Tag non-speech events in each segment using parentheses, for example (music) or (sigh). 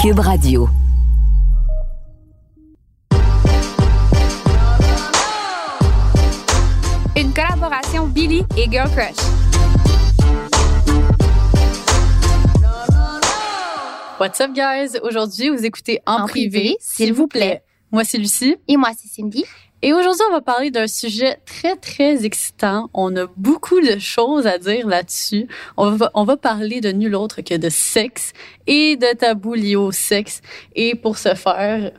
Cube Radio. Une collaboration Billy et Girl Crush. What's up, guys? Aujourd'hui, vous écoutez En, En privé, privé, s'il vous plaît. Moi, c'est Lucie. Et moi, c'est Cindy. Et aujourd'hui, on va parler d'un sujet très, très excitant. On a beaucoup de choses à dire là-dessus. On va, on va parler de nul autre que de sexe et de tabous liés au sexe. Et pour ce faire,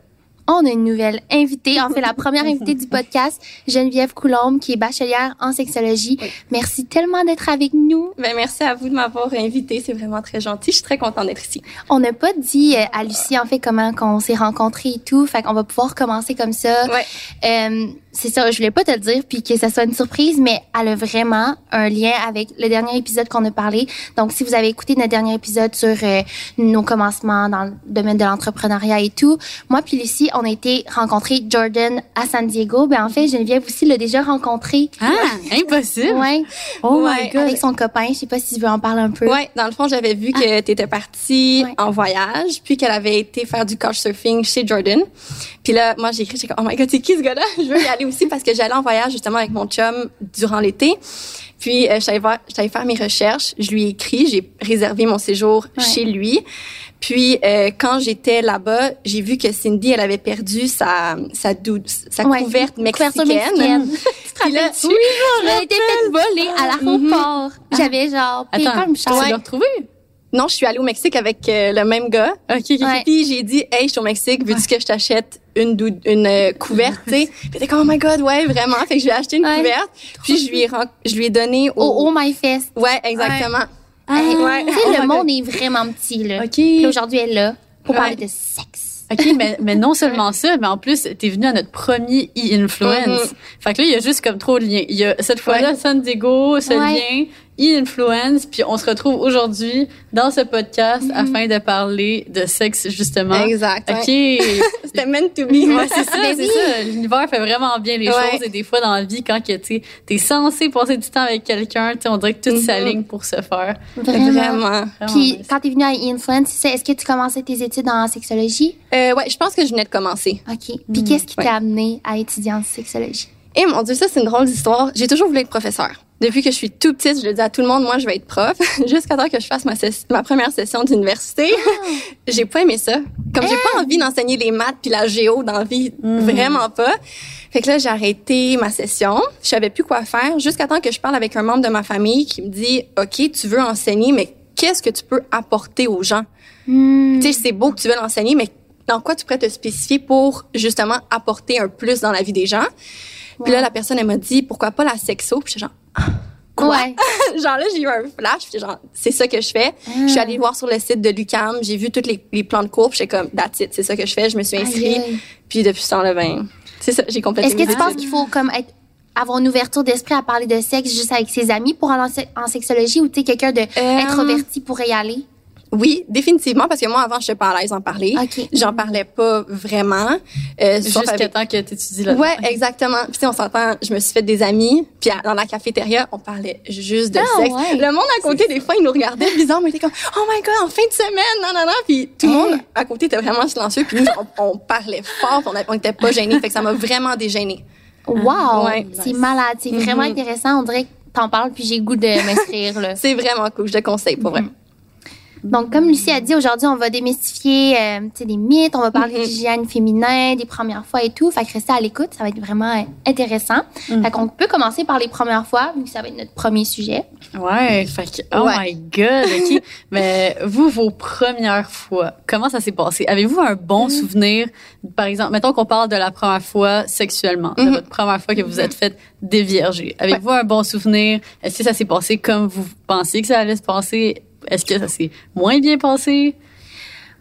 On a une nouvelle invitée, en fait la première invitée du podcast, Geneviève Coulombe, qui est bachelière en sexologie. Merci tellement d'être avec nous. Ben, merci à vous de m'avoir invité. C'est vraiment très gentil. Je suis très contente d'être ici. On n'a pas dit euh, à Lucie, en fait, comment qu'on s'est rencontrés et tout. Fait qu'on va pouvoir commencer comme ça. Ouais. Euh, c'est ça, je voulais pas te le dire puis que ça soit une surprise, mais elle a vraiment un lien avec le dernier épisode qu'on a parlé. Donc, si vous avez écouté notre dernier épisode sur euh, nos commencements dans le domaine de l'entrepreneuriat et tout, moi puis Lucie, on a été rencontrer Jordan à San Diego. Ben en fait, Geneviève aussi l'a déjà rencontré. ah, impossible! Ouais. Oh Ouais, my God! Avec son copain. Je sais pas si tu veux en parler un peu. Ouais, dans le fond, j'avais vu que tu étais partie Ouais. en voyage, puis qu'elle avait été faire du couchsurfing chez Jordan. Puis là, moi, j'ai écrit, j'ai comme, oh my god, c'est qui ce gars-là? (laughs) Je veux y aller aussi parce que j'allais en voyage justement avec mon chum durant l'été. Puis, euh, j'allais faire mes recherches. Je lui ai écrit, j'ai réservé mon séjour Ouais. chez lui. Puis, euh, quand j'étais là-bas, j'ai vu que Cindy, elle avait perdu sa, sa, dou- sa Ouais, couverte mexicaine. mexicaine. (laughs) Puis là, Oui, j'avais été fait voler à l'aéroport. J'avais genre payé Attends, comme tu cher. l'as retrouvé? Non, je suis allée au Mexique avec euh, le même gars. OK, OK. Ouais. Puis j'ai dit, hey, je suis au Mexique, veux-tu que je t'achète une une euh, couverte, tu sais? Puis comme, oh my god, ouais, vraiment. Fait que je lui ai acheté une Ouais. couverte. Puis je lui ai je lui ai donné au. Au Oh My Fest. Ouais, exactement. Hey, ouais. Tu sais, Oh le monde est vraiment petit, là. OK. Puis aujourd'hui, elle est là pour Ouais. parler de sexe. OK, mais, mais non seulement ça, mais en plus, t'es venu à notre premier e-influence. Mhm. Fait que là, il y a juste comme trop de liens. Il y a cette fois-là, San Diego, ce Ouais. lien, e-influence, puis on se retrouve aujourd'hui dans ce podcast Mhm. afin de parler de sexe, justement. Exact. OK. ouais. (laughs) C'était meant to be. Ouais, c'est ça, Mais c'est ça. L'univers fait vraiment bien les Ouais. choses et des fois dans la vie, quand que, tu es censé passer du temps avec quelqu'un, tu on dirait que tout Mhm. s'aligne pour se faire. Vraiment. Puis nice. quand t'es venue à Influence, c'est ça, est-ce que tu commençais tes études en sexologie? Euh, ouais, je pense que je venais de commencer. OK. Puis qu'est-ce qui Ouais. t'a amené à étudier en sexologie? Et mon Dieu, ça, c'est une drôle d'histoire. J'ai toujours voulu être professeur. Depuis que je suis tout petite, je le dis à tout le monde, moi, je vais être prof. (laughs) Jusqu'à temps que je fasse ma, première session d'université. j'ai pas aimé ça. Comme j'ai pas envie d'enseigner les maths puis la géo dans la vie, vraiment pas. Fait que là, j'ai arrêté ma session. Je savais plus quoi faire. Jusqu'à temps que je parle avec un membre de ma famille qui me dit, OK, tu veux enseigner, mais qu'est-ce que tu peux apporter aux gens? Hmm. Tu sais, c'est beau que tu veux l'enseigner, mais dans quoi tu pourrais te spécifier pour justement apporter un plus dans la vie des gens? Puis là, la personne, elle m'a dit, pourquoi pas la sexo? Puis j'étais genre, quoi? Ouais. (laughs) genre là, j'ai eu un flash, puis genre, c'est ça que je fais. Je suis allée voir sur le site de l'UCAM, j'ai vu tous les, les plans de cours, puis j'étais comme, that's it, c'est ça que je fais. Je me suis inscrite. Puis depuis ce temps-là, ben, c'est ça, j'ai complété Est-ce que tu penses qu'il faut comme être avoir une ouverture d'esprit à parler de sexe juste avec ses amis pour aller en, se- en sexologie ou tu sais quelqu'un de Euh, introverti pourrait y aller? Oui, définitivement, parce que moi, avant, je n'étais pas à l'aise d'en parler. OK. J'en parlais pas vraiment. Euh, Jusqu'à avec- temps que tu étudies là Ouais, exactement. Puis tu sais, on s'entend, je me suis fait des amis, puis à- dans la cafétéria, on parlait juste de Ah, sexe. ouais. Le monde à côté, des fois, ils nous regardaient bizarre, mais ils étaient comme « Oh my God, en fin de semaine! » Non, non, non. Puis tout le monde à côté était vraiment silencieux, puis nous, on, on parlait fort, puis on a- on était pas gênés. Fait que ça m'a vraiment dégênée. Wow! Ouais. C'est malade. C'est vraiment Mhm. intéressant. On dirait que t'en parles puis j'ai goût de m'inscrire, là. (laughs) C'est vraiment cool, je te conseille, pour vrai. Donc, comme Lucie a dit, aujourd'hui, on va démystifier euh, des mythes, on va parler Mhm. d'hygiène féminin, des premières fois et tout. Fait que restez à l'écoute, ça va être vraiment euh, intéressant. Fait qu'on peut commencer par les premières fois, vu que ça va être notre premier sujet. Ouais, fait que, oh Ouais. my god, ok. (laughs) Mais vous, vos premières fois, comment ça s'est passé? Avez-vous un bon souvenir? Par exemple, mettons qu'on parle de la première fois sexuellement, de Mhm. votre première fois que vous êtes fait dévierger. Avez-vous un bon souvenir? Est-ce que ça s'est passé comme vous pensiez que ça allait se passer? Est-ce que ça s'est moins bien passé?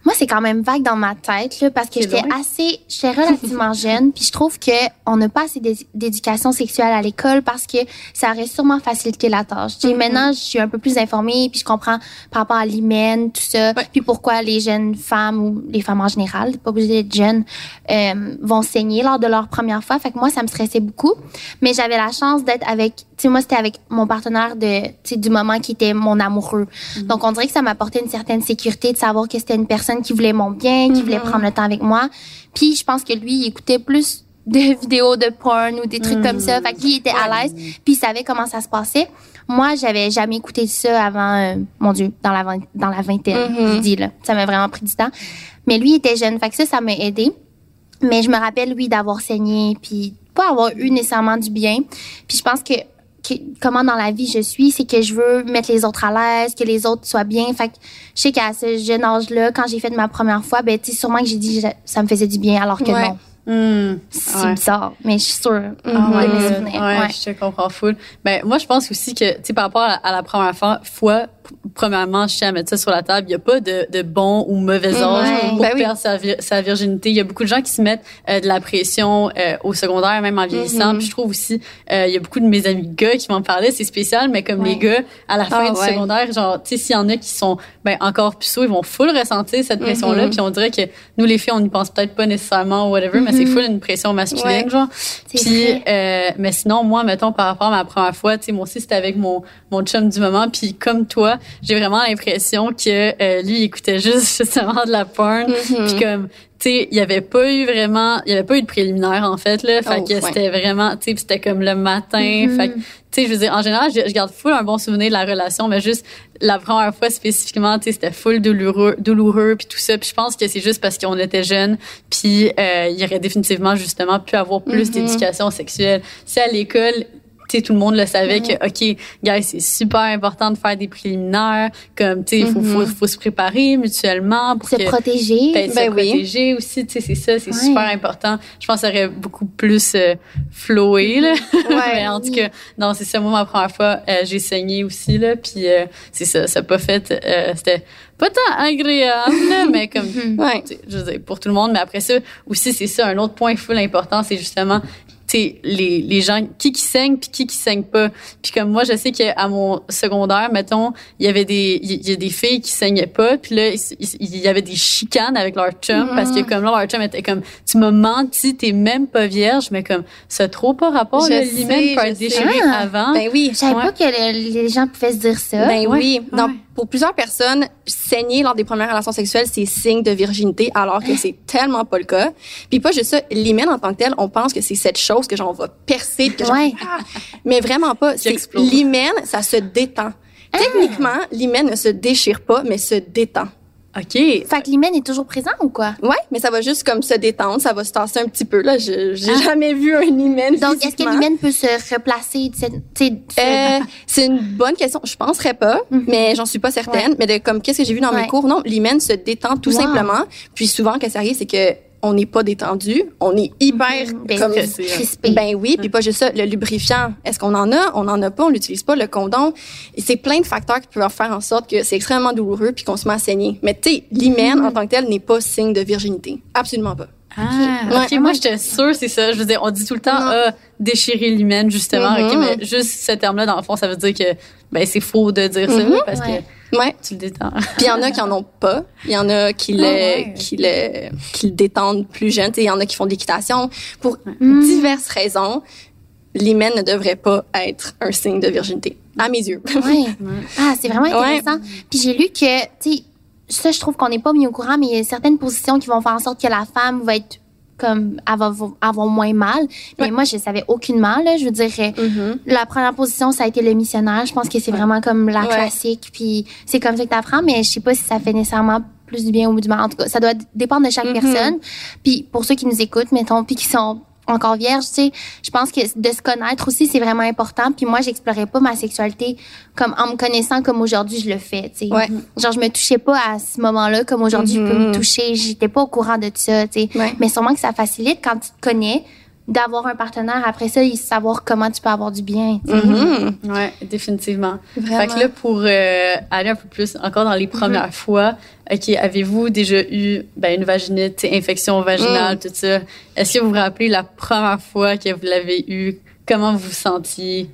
Moi, c'est quand même vague dans ma tête, là, parce que j'étais assez, j'étais relativement (laughs) jeune, puis je trouve que on n'a pas assez d'é- d'éducation sexuelle à l'école parce que ça aurait sûrement facilité la tâche. Tu sais, maintenant, je suis un peu plus informée, puis je comprends par rapport à l'hymen, tout ça, Ouais. puis pourquoi les jeunes femmes ou les femmes en général, pas obligées d'être jeunes, euh, vont saigner lors de leur première fois. Fait que moi, ça me stressait beaucoup, mais j'avais la chance d'être avec, sais, moi, c'était avec mon partenaire de, du moment qui était mon amoureux. Donc, on dirait que ça m'apportait une certaine sécurité de savoir que c'était une personne qui voulait mon bien, qui voulait prendre le temps avec moi. Puis, je pense que lui, il écoutait plus de (laughs) vidéos de porn ou des trucs comme ça. Fait qu'il était à l'aise, puis il savait comment ça se passait. Moi, j'avais jamais écouté ça avant, euh, mon Dieu, dans la, dans la vingtaine, je dis, là. Ça m'a vraiment pris du temps. Mais lui, il était jeune, fait que ça, ça m'a aidé. Mais je me rappelle, oui, d'avoir saigné, puis pas avoir eu nécessairement du bien. Puis je pense que, que comment dans la vie je suis, c'est que je veux mettre les autres à l'aise, que les autres soient bien. Fait que je sais qu'à ce jeune âge-là, quand j'ai fait ma première fois, ben, tu sais, sûrement que j'ai dit que ça me faisait du bien, alors que Ouais. non. Hmm. C'est Ouais. bizarre, mais je suis sûre Ah de ouais, je te comprends full. Ben, moi, je pense aussi que, tu sais, par rapport à, à la première fois, premièrement, je tiens à mettre ça sur la table. Il n'y a pas de, de bon ou mauvais âge Ouais. pour Ben oui. perdre sa, vir- sa virginité. Il y a beaucoup de gens qui se mettent euh, de la pression euh, au secondaire, même en vieillissant. Mhm. Puis je trouve aussi, euh, il y a beaucoup de mes amis gars qui m'en parlaient. C'est spécial, mais comme les gars, à la fin Ah, du secondaire, genre, tu sais, s'il y en a qui sont ben, encore puceaux, ils vont full ressentir cette pression-là. Puis on dirait que nous, les filles, on n'y pense peut-être pas nécessairement ou whatever, mais c'est full une pression masculine, Ouais. genre. Puis, euh, mais sinon, moi, mettons, par rapport à ma première fois, tu sais, moi aussi, c'était avec mon, mon chum du moment. Puis, comme toi, j'ai vraiment l'impression que euh, lui, il écoutait juste, (laughs) justement, de la porn. Mhm. Puis, comme, sais, il y avait pas eu vraiment, il y avait pas eu de préliminaire, en fait, là. Fait Oh, que ouais. c'était vraiment, tu sais, c'était comme le matin. Mhm. Fait que, tu sais, je veux dire, en général, je, je garde full un bon souvenir de la relation, mais juste la première fois spécifiquement, tu sais, c'était full douloureux, douloureux puis tout ça. Puis je pense que c'est juste parce qu'on était jeunes, puis euh, il y aurait définitivement justement pu avoir plus Mhm. d'éducation sexuelle. Si à l'école, sais, tout le monde le savait que, OK, guys, c'est super important de faire des préliminaires, comme, tu sais, il faut, faut, faut se préparer mutuellement pour Se que protéger. Ben se oui. protéger aussi, tu sais, c'est ça, c'est Ouais. super important. Je pense que ça aurait beaucoup plus euh, flowé, là. Ouais. (laughs) Mais en tout cas, non, c'est ça, moi, ma première fois, euh, j'ai saigné aussi, là, puis euh, c'est ça, ça a pas fait, euh, c'était pas tant agréable, là, mais comme, Ouais. sais, je veux dire, pour tout le monde, mais après ça, aussi, c'est ça, un autre point full important, c'est justement, les, les gens, qui qui saignent puis qui qui saignent pas. Puis comme moi, je sais qu'à mon secondaire, mettons, il y avait des, il y a des filles qui saignaient pas, puis là, il, y avait des chicanes avec leur chum, parce que comme là, leur chum était comme, tu m'as menti, t'es même pas vierge, mais comme, ça a trop pas rapport, Je le sais, hymen peut être déchiré Ah. avant. Ben oui. Je savais Ouais. pas que le- les gens pouvaient se dire ça. Ben Ouais. oui. Ouais. Pour plusieurs personnes, saigner lors des premières relations sexuelles, c'est signe de virginité, alors que c'est tellement pas le cas. Puis pas juste ça, l'hymen en tant que tel, on pense que c'est cette chose que genre on va percer, que genre, Ouais. ah! mais vraiment pas. L'hymen, ça se détend. Techniquement, l'hymen ne se déchire pas, mais se détend. OK. Fait que l'hymen est toujours présent ou quoi? Ouais, mais ça va juste comme se détendre, ça va se tasser un petit peu là. Je- J'ai Ah. jamais vu un hymen. Donc, est-ce que l'hymen peut se replacer? Euh, c'est une bonne question. Je penserais pas, mais j'en suis pas certaine. Mais de, comme qu'est-ce que j'ai vu dans Ouais. mes cours, non, l'hymen se détend tout Wow. simplement. Puis souvent, qu'est-ce qui arrive, c'est que on n'est pas détendu, on est hyper Ben, comme crispé. ben oui, puis pas juste ça, le lubrifiant, est-ce qu'on en a On en a pas, on l'utilise pas, le condom. Et c'est plein de facteurs qui peuvent faire en sorte que c'est extrêmement douloureux puis qu'on se met à saigner. Mais tu sais, l'hymen en tant que tel n'est pas signe de virginité, absolument pas. Ah, Ouais. ok, moi j'étais sûre, c'est ça. Je veux dire, on dit tout le temps, ah, déchirer l'hymen, justement. Mhm. Ok, mais juste ce terme-là, dans le fond, ça veut dire que ben, c'est faux de dire ça, Mhm. parce Ouais. Ouais. tu le détends. (laughs) Puis il y en a qui en ont pas. Il y en a qui le, Ah ouais. qui le, qui le détendent plus jeune. Il y en a qui font de l'équitation. Pour Mm. diverses raisons, l'hymen ne devrait pas être un signe de virginité, à mes yeux. Ouais. (laughs) Ah, c'est vraiment intéressant. Puis j'ai lu que, tu sais, ça, je trouve qu'on n'est pas mis au courant, mais il y a certaines positions qui vont faire en sorte que la femme va être comme, elle va avoir moins mal. Mais Ouais. moi, je savais aucunement, là. Je veux dire, euh, Mhm. la première position, ça a été le missionnaire. Je pense que c'est vraiment comme la Ouais. classique. Puis c'est comme ça que t'apprends, mais je sais pas si ça fait nécessairement plus du bien ou du mal. En tout cas, ça doit dépendre de chaque Mhm. personne. Puis pour ceux qui nous écoutent, mettons, puis qui sont encore vierges, tu sais, je pense que de se connaître aussi, c'est vraiment important. Puis moi, j'explorais pas ma sexualité comme en me connaissant comme aujourd'hui je le fais, tu sais. Ouais. Genre, je me touchais pas à ce moment-là comme aujourd'hui je peux me Mhm. toucher. J'étais pas au courant de ça, tu sais. Ouais. Mais sûrement que ça facilite quand tu te connais d'avoir un partenaire après ça et savoir comment tu peux avoir du bien. tu sais. Mhm. Ouais, définitivement. Vraiment. Fait que là, pour euh, aller un peu plus encore dans les premières fois, OK, avez-vous déjà eu ben, une vaginite, infection vaginale, tout ça? Est-ce que vous vous rappelez la première fois que vous l'avez eu? Comment vous vous sentiez?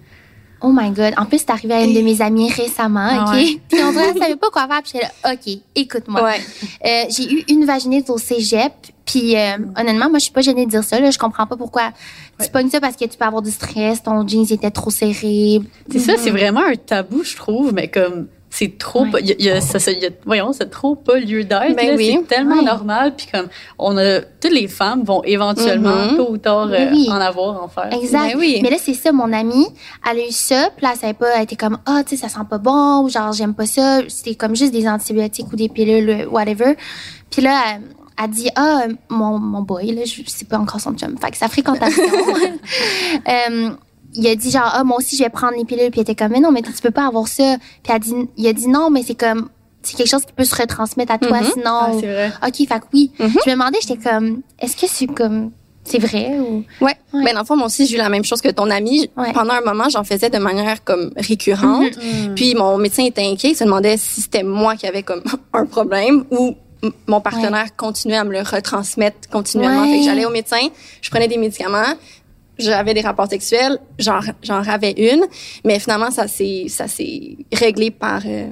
Oh my God. En plus, c'est arrivé à une de mes amies récemment, Ah OK? ouais. (laughs) Puis on dirait qu'elle savait pas quoi faire. Puis j'étais là, OK, écoute-moi. Ouais. Euh, j'ai eu une vaginite au cégep. Puis euh, honnêtement, moi, je suis pas gênée de dire ça. Là. Je comprends pas pourquoi tu pognes ça parce que tu peux avoir du stress, ton jeans était trop serré. C'est ça, c'est vraiment un tabou, je trouve, mais comme c'est trop, y a, y a- ça, ça- y a- voyons, c'est trop pas lieu d'être. Ben oui. C'est tellement normal, puis comme on a, toutes les femmes vont éventuellement, Mhm. tôt ou tard, euh, Oui. en avoir, en faire. Exact. Ben oui. Mais là, c'est ça, mon amie, elle a eu ça, puis là, savait pas, elle était comme, ah, tu sais, ça sent pas bon, ou genre, j'aime pas ça. C'était comme juste des antibiotiques ou des pilules, euh, whatever. Puis là, elle, elle dit, ah, euh, mon, mon boy, là, je sais pas encore son chum. Fait que sa fréquentation. (laughs) (laughs) euh, il a dit genre ah moi aussi je vais prendre les pilules puis il était comme mais non mais tu peux pas avoir ça puis elle a dit il a dit non mais c'est comme c'est quelque chose qui peut se retransmettre à toi Mhm. sinon Ah, c'est vrai. ok fait que oui Mhm. je me demandais j'étais comme est-ce que c'est comme c'est vrai ou? Ouais. Ouais. Ben, dans le fond, moi aussi, j'ai eu la même chose que ton ami. Ouais. Pendant un moment, j'en faisais de manière comme récurrente. Mhm. Puis mon médecin était inquiet. Il se demandait si c'était moi qui avais comme (laughs) un problème ou mon partenaire continuait à me le retransmettre continuellement. Ouais. Fait que j'allais au médecin, je prenais des médicaments, j'avais des rapports sexuels, j'en j'en ravais une, mais finalement ça s'est ça s'est réglé par euh,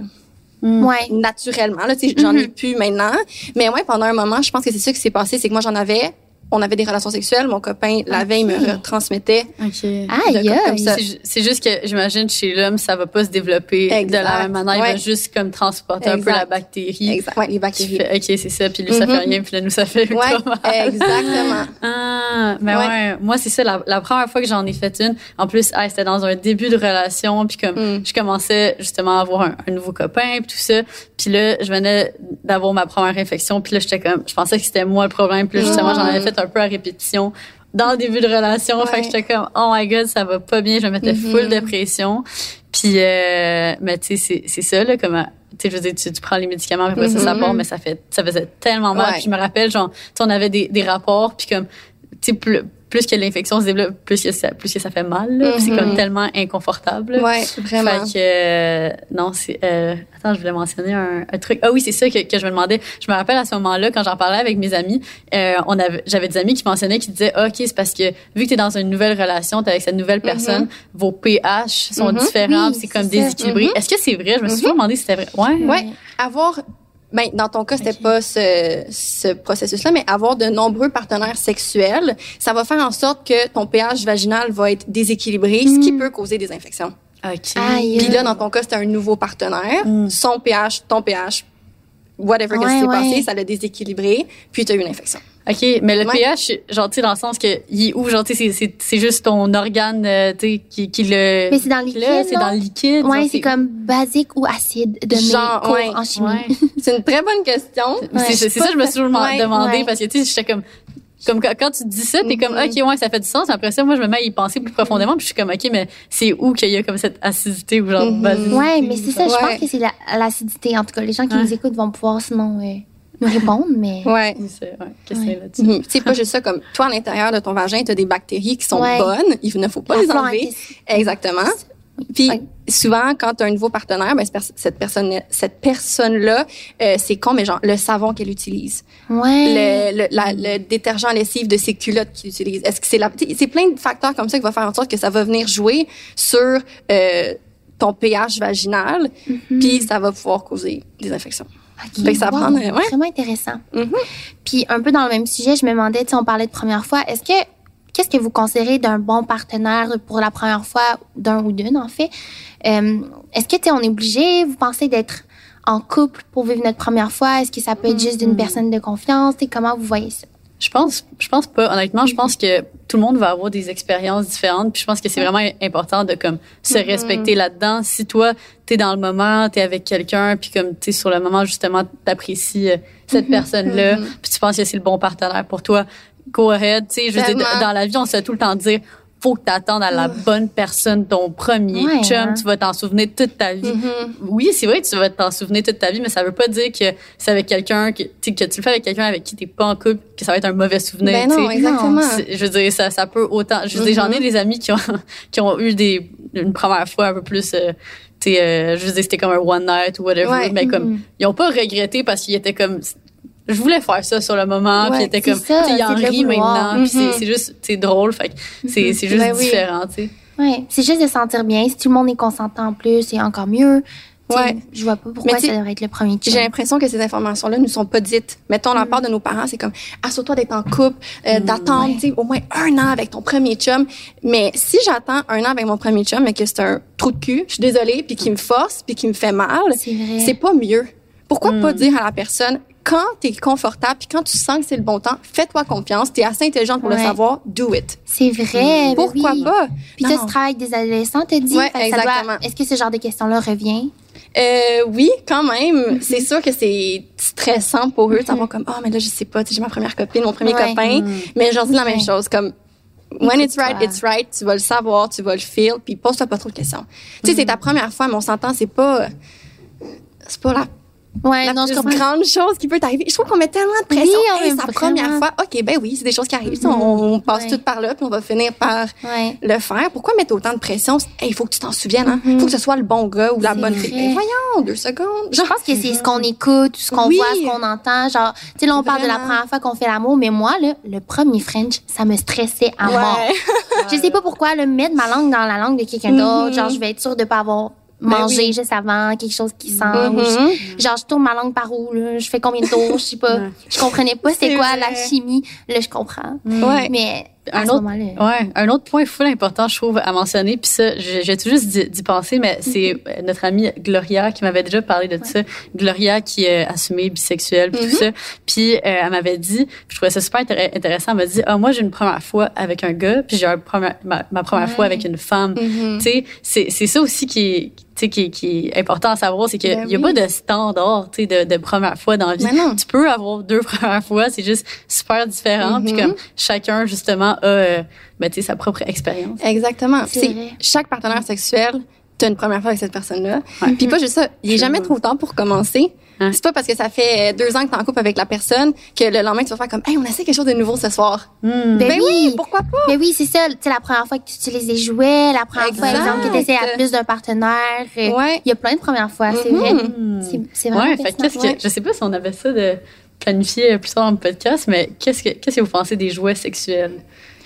Mm. ouais naturellement là, j'en ai Mhm. plus maintenant. Mais ouais, pendant un moment, je pense que c'est ça qui s'est passé, c'est que moi j'en avais on avait des relations sexuelles, mon copain la veille me retransmettait OK. aïe. ça. C'est ju- C'est juste que j'imagine chez l'homme, ça va pas se développer de la même manière. Il va juste comme transporter un peu la bactérie. exact, ouais, les bactéries. fais, OK, c'est ça. Puis lui, ça Mhm. fait rien. Puis là, nous, ça fait Ouais, exactement. (laughs) Ah, mais ouais. Ouais. Moi, c'est ça. La, la première fois que j'en ai fait une, en plus, ah, c'était dans un début de relation. Puis comme Mm. je commençais justement à avoir un, un nouveau copain, puis tout ça. Puis là, je venais d'avoir ma première infection. Puis là, j'étais comme, je pensais que c'était moi le problème. Puis là, justement, Mm. j'en avais fait un peu à répétition dans le début de relation. Fait Ouais. que j'étais comme, oh my god, ça va pas bien. Je me mettais Mhm. full de pression. Puis, euh, mais tu sais, c'est- ça, là, comment, tu sais, je veux dire, tu, tu prends les médicaments, puis après ça, ça Mhm. part, mais ça fait, ça faisait tellement mal. Ouais. Puis je me rappelle, genre, tu on avait des, des rapports, puis comme, tu sais, plus, que l'infection se développe, plus que ça, plus que ça fait mal, c'est comme tellement inconfortable. Ouais, vraiment. Fait que, euh, non, c'est, euh, attends, je voulais mentionner un, un truc. Ah oui, c'est ça que, que je me demandais. Je me rappelle à ce moment-là, quand j'en parlais avec mes amis, euh, on avait, j'avais des amis qui mentionnaient, qui disaient, Ah, OK, c'est parce que vu que t'es dans une nouvelle relation, t'es avec cette nouvelle personne, vos pH sont Mhm. différents, Oui, c'est comme déséquilibré. Est-ce que c'est vrai? Je me suis toujours demandé si c'était vrai. Ouais. Ouais. Avoir, ben, dans ton cas, c'était Ok. pas ce, ce processus-là, mais avoir de nombreux partenaires sexuels, ça va faire en sorte que ton pH vaginal va être déséquilibré, ce qui Mm. peut causer des infections. OK. Puis là, dans ton cas, c'était un nouveau partenaire. Mm. Son pH, ton pH, whatever qu'est-ce Ouais, qui s'est ouais. passé, ça l'a déséquilibré, puis tu as eu une infection. OK, mais le Ouais. pH, genre, tu sais, dans le sens que, il est où, genre, tu sais, c'est- c'est- c'est juste ton organe, euh, tu sais, qui, qui le. mais c'est dans le qui liquide l'a, C'est non? dans le liquide. ouais c'est comme basique ou acide de mes Genre, cours ouais. en chimie Ouais. (laughs) C'est une très bonne question. C'est ça, je me suis toujours Ouais, demandé, ouais. parce que, tu sais, j'étais comme, comme quand, tu dis ça, t'es comme, Mhm. OK, ouais, ça fait du sens. Après ça, moi, je me mets à y penser plus profondément, puis je suis comme, OK, mais c'est où qu'il y a comme cette acidité ou genre, Mhm. basicité, ouais mais c'est ça je Ouais. pense que c'est la- l'acidité en tout cas les gens qui Ouais. nous écoutent vont pouvoir sinon euh, nous répondre mais Ouais. C'est, ouais, qu'est-ce que Ouais. c'est là-dessus? C'est pas juste ça, comme toi, à l'intérieur de ton vagin, tu as des bactéries qui sont Ouais. bonnes. Il ne faut pas les enlever. Exactement. Puis Ouais. souvent, quand tu as un nouveau partenaire, ben, cette pers- cette personne, cette personne-là, euh, c'est con, mais genre le savon qu'elle utilise, ouais le, le, la- le détergent lessive de ses culottes qu'il utilise. Est-ce que c'est la, tu sais, c'est plein de facteurs comme ça qui va faire en sorte que ça va venir jouer sur euh, ton pH vaginal, Mhm. puis ça va pouvoir causer des infections. Ok, Fait que ça wow, prend, ouais. Vraiment intéressant. Mhm. Puis un peu dans le même sujet, je me demandais, on parlait de première fois, est-ce que qu'est-ce que vous considérez d'un bon partenaire pour la première fois, d'un ou d'une en fait? Euh, Est-ce que on est obligé, vous pensez d'être en couple pour vivre notre première fois? Est-ce que ça peut être juste d'une Mhm. personne de confiance? Sais, Comment vous voyez ça? Je pense, je pense pas. Honnêtement, je pense que tout le monde va avoir des expériences différentes. Puis je pense que c'est vraiment important de comme se Mhm. respecter là-dedans. Si toi, t'es dans le moment, t'es avec quelqu'un, puis comme t'es sur le moment justement, t'apprécies euh, cette personne-là, Mhm. puis tu penses que c'est le bon partenaire pour toi, go ahead. Tu sais, je veux dire, Tellement. dans la vie, on se fait tout le temps dire faut que t'attendes à la bonne personne, ton premier Ouais, chum, hein. tu vas t'en souvenir toute ta vie. Mhm. Oui, c'est vrai que tu vas t'en souvenir toute ta vie, mais ça veut pas dire que c'est avec quelqu'un que, tu que tu le fais avec quelqu'un avec qui t'es pas en couple, que ça va être un mauvais souvenir. Ben tu non, exactement. Je veux dire, ça, ça peut autant. Je veux dire, j'en ai Mhm. des amis qui ont, (laughs) qui ont eu des, une première fois un peu plus, euh, tu sais, euh, je veux dire, c'était comme un one night ou whatever, Ouais. mais comme, Mhm. ils ont pas regretté parce qu'ils étaient comme, je voulais faire ça sur le moment, Ouais, puis c'est comme, ça, ils en vouloir. maintenant, puis c'est- Mhm. c'est juste, c'est drôle, fait que c'est c'est juste Ben oui. différent, tu sais. Ouais. C'est juste de se sentir bien. Si tout le monde est consentant en plus, c'est encore mieux. Ouais. Je vois pas pourquoi ça devrait être le premier chum. J'ai l'impression que ces informations-là ne sont pas dites. Mettons, la part de nos parents, c'est comme, assure-toi d'être en couple, euh, d'attendre, ouais. tu sais, au moins un an avec ton premier chum. Mais si j'attends un an avec mon premier chum, mais que c'est un trou de cul, je suis désolée, puis qui me force, puis qui me fait mal, C'est pas mieux. Pourquoi pas dire à la personne, quand t'es confortable, puis quand tu sens que c'est le bon temps, fais-toi confiance, t'es assez intelligente pour le savoir, do it. C'est vrai. ben Pourquoi oui. pas? Puis tu travailles avec des adolescents, t'as dit? Ouais, exactement. Est-ce que ce genre de questions-là revient? Euh, oui, quand même. C'est sûr que c'est stressant pour eux de savoir comme, oh, mais là, je sais pas, tu j'ai ma première copine, mon premier Ouais. copain. Mais je leur dis la même chose, comme, when it's right, it's right. Tu vas le savoir, tu vas le feel, puis pose-toi pas trop de questions. Tu sais, c'est Mm-hmm. ta première fois, mais on s'entend, c'est pas, c'est pas la, Ouais, la non, je plus comprends. grande chose qui peut t'arriver. Je trouve qu'on met tellement de pression. Oui, Hey, sa vraiment. première fois. OK, ben oui, c'est des choses qui arrivent. Sais, On, on passe Ouais. tout par là, puis on va finir par Ouais. le faire. Pourquoi mettre autant de pression? Il faut que tu t'en souviennes, hein? faut que ce soit le bon gars ou la Mm-hmm. C'est bonne fille. Ben voyons, deux secondes. Je pense que c'est ce qu'on écoute, ce qu'on Oui. voit, ce qu'on entend. Genre, tu sais, là, on parle de la première fois qu'on fait l'amour, mais moi, là, le premier French, ça me stressait à mort. (laughs) Je sais pas pourquoi, le mettre ma langue dans la langue de quelqu'un d'autre, genre, je vais être sûre de pas avoir Ben oui. juste avant, quelque chose qui sent. Mhm. je- Genre, je tourne ma langue par où, là, je fais combien de tours, je sais pas. Je comprenais pas c'est quoi vrai. la chimie. Là, je comprends. Ouais. Mais Un autre-. Ouais, un autre point full important, je trouve, à mentionner, puis ça, j'ai j'ai tout juste d'y penser, mais c'est euh, notre amie Gloria qui m'avait déjà parlé de ça. Gloria qui est assumée bisexuelle, puis tout ça. Puis euh, elle m'avait dit, puis je trouvais ça super intér- intéressant, elle m'a dit, ah moi j'ai une première fois avec un gars, puis j'ai ma, ma première fois avec une femme. Mhm. Tu sais, c'est c'est ça aussi qui est qui, qui est important à savoir, c'est qu'il Ben n'y a oui. pas de standard, tu sais, de, de première fois dans la vie. Non. Tu peux avoir deux (laughs) premières fois, c'est juste super différent. Puis Mhm. comme chacun, justement, a euh, ben, tu sais, sa propre expérience. Exactement. Chaque partenaire sexuel, t'as une première fois avec cette personne-là. Ouais. Puis pas juste ça, il est jamais trop tard pour commencer. Hein? C'est pas parce que ça fait deux ans que t'es en couple avec la personne que le lendemain tu vas faire comme, hey, on essaie quelque chose de nouveau ce soir. Hmm. Ben Ben oui. oui, pourquoi pas? Mais oui, c'est ça. Tu sais, la première fois que tu utilises des jouets, la première fois, Exact. exemple, que tu essaies à plus d'un partenaire. euh, Ouais. Il y a plein de premières fois, c'est Mhm. vrai. Hmm. C'est- vraiment Ouais, fait que qu'est-ce que, je sais pas si on avait ça de planifier plus tard dans le podcast, mais qu'est-ce que, qu'est-ce que vous pensez des jouets sexuels?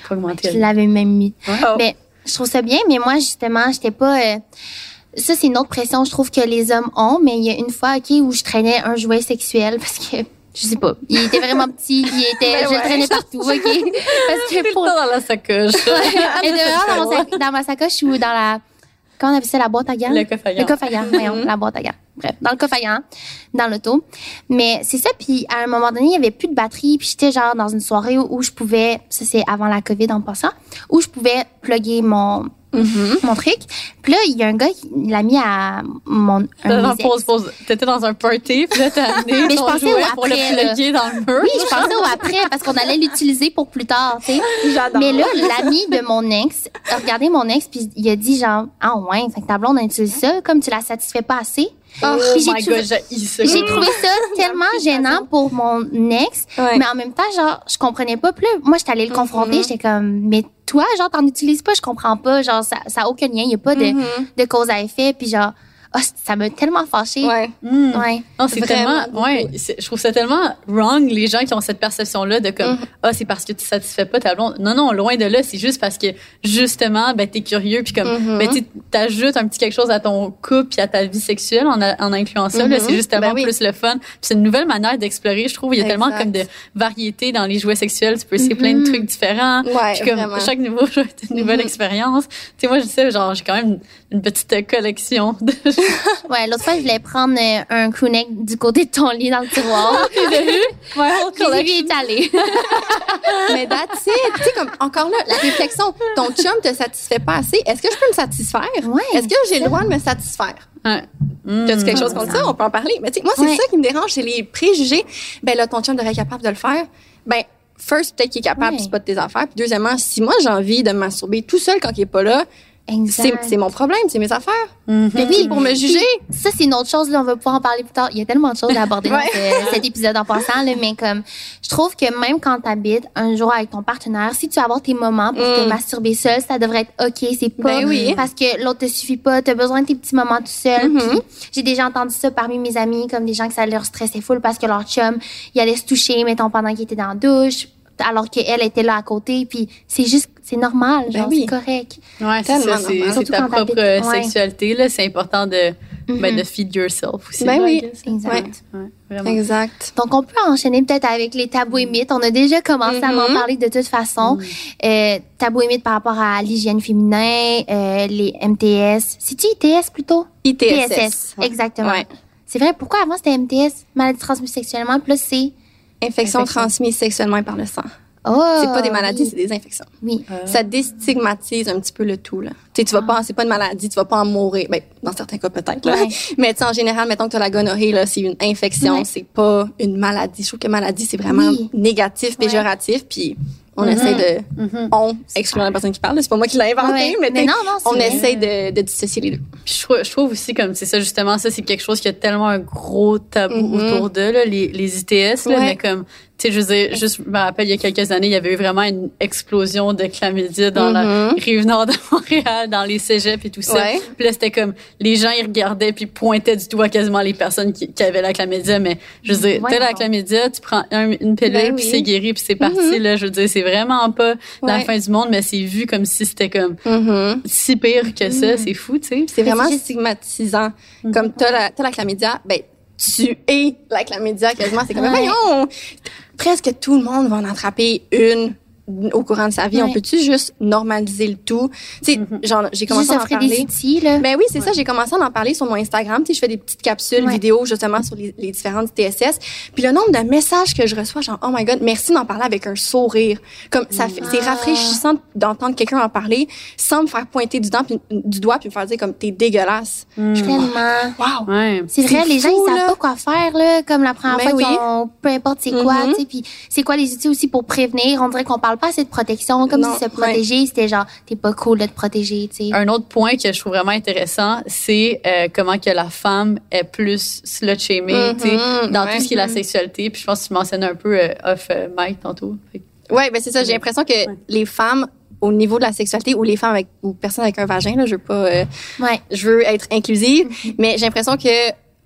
Pour augmenter Je la- l'avais même mis. Ouais. Mais je trouve ça bien, mais moi, justement, j'étais pas. euh, ça, c'est une autre pression, je trouve, que les hommes ont, mais il y a une fois, OK, où je traînais un jouet sexuel parce que. Je sais pas. Il était vraiment petit, il était, Ben je le traînais partout, OK? Parce que pour, dans la sacoche. Était (laughs) vraiment dans, sac- dans ma sacoche ou dans la. Comment on appelle ça, la boîte à gants? Le coffre à gants. Le coffre à gants, voyons, la boîte à gants. Bref, dans le coffre à gants, dans l'auto. Mais c'est ça, puis à un moment donné, il y avait plus de batterie, puis j'étais genre dans une soirée où, où je pouvais, ça c'est avant la COVID en passant, où je pouvais plugger mon, mon truc. Puis là, il y a un gars qui l'a mis à mon. pause, pause. T'étais dans un party, puis là, t'as amené (laughs) Mais je ton pensais jouet au pour le après, plugger dans le mur. Oui, je pensais au après parce qu'on allait l'utiliser pour plus tard, tu sais. J'adore. Mais là, l'ami de mon ex a regardé mon ex puis il a dit genre ah ouais, fait que ta blonde a utilisé ça comme tu la satisfais pas assez. Oh Puis j'ai my trouvé- god, j'ai ça. J'ai trouvé ça (laughs) tellement gênant pour mon ex, Ouais. mais en même temps genre je comprenais pas plus. Moi j'étais allée le confronter, Mhm. j'étais comme mais toi genre t'en utilises pas, je comprends pas, genre ça ça a aucun lien, il y a pas de Mhm. de cause à effet puis genre ah, ça m'a tellement fâchée. Ouais. Hmm. Ouais. Non, c'est Vraiment tellement, ouais, je trouve ça tellement wrong, les gens qui ont cette perception-là de comme, Mhm. ah, c'est parce que tu satisfais pas ta blonde. Non, non, loin de là, c'est juste parce que, justement, ben, t'es curieux, puis comme, Mhm. ben, tu t'ajoutes un petit quelque chose à ton couple puis à ta vie sexuelle en, a- en incluant ça, là, Mhm. c'est juste tellement Ben oui. plus le fun. C'est une nouvelle manière d'explorer, je trouve. Il y a tellement comme de variété dans les jouets sexuels. Tu peux essayer plein de Mhm. trucs différents. Ouais, Puis comme, vraiment. chaque nouveau (laughs) jeu est une nouvelle expérience. Tu sais, moi, je sais, genre, j'ai quand même une, petite collection de (laughs) Ouais, l'autre fois je voulais prendre euh, un crewneck du côté de ton lit dans le tiroir. (laughs) Whole Puis j'ai vu étalé. Mais that's it. Tu sais, comme, encore là, la réflexion. Ton chum te satisfait pas assez. Est-ce que je peux me satisfaire? Ouais, Est-ce que j'ai le droit de me satisfaire? Ouais. Mm. T'as-tu quelque chose comme ça? On peut en parler. Mais tu sais, moi, c'est Ouais. ça qui me dérange, c'est les préjugés. Ben là, ton chum devrait être capable de le faire. Ben, first, peut-être qu'il est capable, Ouais. puis c'est pas de tes affaires. Puis deuxièmement, si moi, j'ai envie de me masturber tout seul quand il est pas là, c'est mon problème, c'est mes affaires. Mais oui, Pour me juger. Ça, c'est une autre chose, là, on va pouvoir en parler plus tard. Il y a tellement de choses à aborder (laughs) dans ce- cet épisode en passant, là, mais comme, je trouve que même quand t'habites un jour avec ton partenaire, si tu vas avoir tes moments pour te Mm. masturber seul, ça devrait être OK. C'est pas Ben oui. parce que l'autre te suffit pas. T'as besoin de tes petits moments tout seul. Puis j'ai déjà entendu ça parmi mes amis, comme des gens que ça leur stressait full parce que leur chum, il allait se toucher, mettons, pendant qu'il était dans la douche, alors qu'elle était là à côté. Puis c'est juste, C'est normal, Ben oui. c'est correct. Ouais, c'est ça. C'est normal. c'est Surtout ta propre ouais. sexualité. là. C'est important de, ben, Mhm. de feed yourself aussi. Ben là, oui. Guess. Exact. Ouais, vraiment. Exact. Donc, on peut enchaîner peut-être avec les tabous et mythes. On a déjà commencé à m'en Mhm. parler de toute façon. Euh, tabous et mythes par rapport à l'hygiène féminin, euh, les MTS. C'est-tu ITS plutôt? ITSS. Ouais. Exactement. Ouais. C'est vrai, pourquoi avant c'était MTS, maladie transmise sexuellement, puis là c'est... Infection Infection. transmise sexuellement par le sang. Oh! C'est pas des maladies, oui. c'est des infections. Oui. Euh, Ça déstigmatise un petit peu le tout, là. Tu sais, tu vas pas, c'est pas une maladie, tu vas pas en mourir. Ben, dans certains cas, peut-être, là. Ouais. (laughs) Mais tu sais, en général, mettons que tu as la gonorrhée, là, c'est une infection, Ouais. c'est pas une maladie. Je trouve que maladie, c'est vraiment Oui. négatif, Ouais. péjoratif, puis on Mhm. essaie de, mhm. on, excluant la personne qui parle, c'est pas moi qui l'ai inventé, Ouais. mais, non, on vrai. essaie de, de dissocier les deux. Puis je trouve, je trouve aussi comme c'est ça justement ça c'est quelque chose qui a tellement un gros tabou Mhm. autour d'eux là, les les ITS là, Ouais. mais comme tu sais je veux dire juste je me rappelle il y a quelques années il y avait eu vraiment une explosion de chlamydia dans la Mhm. rive nord de (laughs) Montréal dans les cégeps et tout ça. Ouais. Puis là c'était comme les gens ils regardaient puis pointaient du doigt quasiment les personnes qui, qui avaient la chlamydia mais je veux dire Ouais, t'as la chlamydia tu prends un- une pilule Ben puis oui. c'est guéri puis c'est parti là je veux dire c'est vraiment pas la Ouais. fin du monde mais c'est vu comme si c'était comme Mhm. si pire que ça c'est fou tu sais. C'est vraiment stigmatisant. Comme t'as la, t'as la chlamydia, ben, tu es la chlamydia quasiment. C'est comme, Ouais. voyons, presque tout le monde va en attraper une au courant de sa vie. On peut-tu juste normaliser le tout? Tu sais, genre, j'ai commencé Juste à en offrir des parler. outils, là. Ben oui, c'est ça. J'ai commencé à en parler sur mon Instagram. Tu sais, je fais des petites capsules Ouais. vidéo justement sur les, les différentes TSS. Puis le nombre de messages que je reçois, genre oh my god, merci d'en parler avec un sourire. Comme ça, fait, c'est Ah. rafraîchissant d'entendre quelqu'un en parler sans me faire pointer du, dent, puis- du doigt puis me faire dire comme t'es dégueulasse. Tellement. Wow. Ouais. C'est vrai, les gens, ils savent pas quoi faire, là, comme la première Ben fois oui. qu'ils ont, peu importe c'est quoi, Mhm. tu sais, puis c'est quoi les outils aussi pour prévenir? On dirait qu'on parle pas assez de protection, comme Non, si se protéger, c'était genre, t'es pas cool de te protéger, tu sais. Un autre point que je trouve vraiment intéressant, c'est euh, comment que la femme est plus slut-shamée, Mhm, tu sais, dans ouais. tout ce qui est la sexualité. Puis je pense que tu mentionnais un peu euh, off euh, mic tantôt. Ouais, ben c'est ça. J'ai l'impression que les femmes au niveau de la sexualité ou les femmes avec ou personnes avec un vagin là, je veux pas euh, Ouais. je veux être inclusive, mais j'ai l'impression que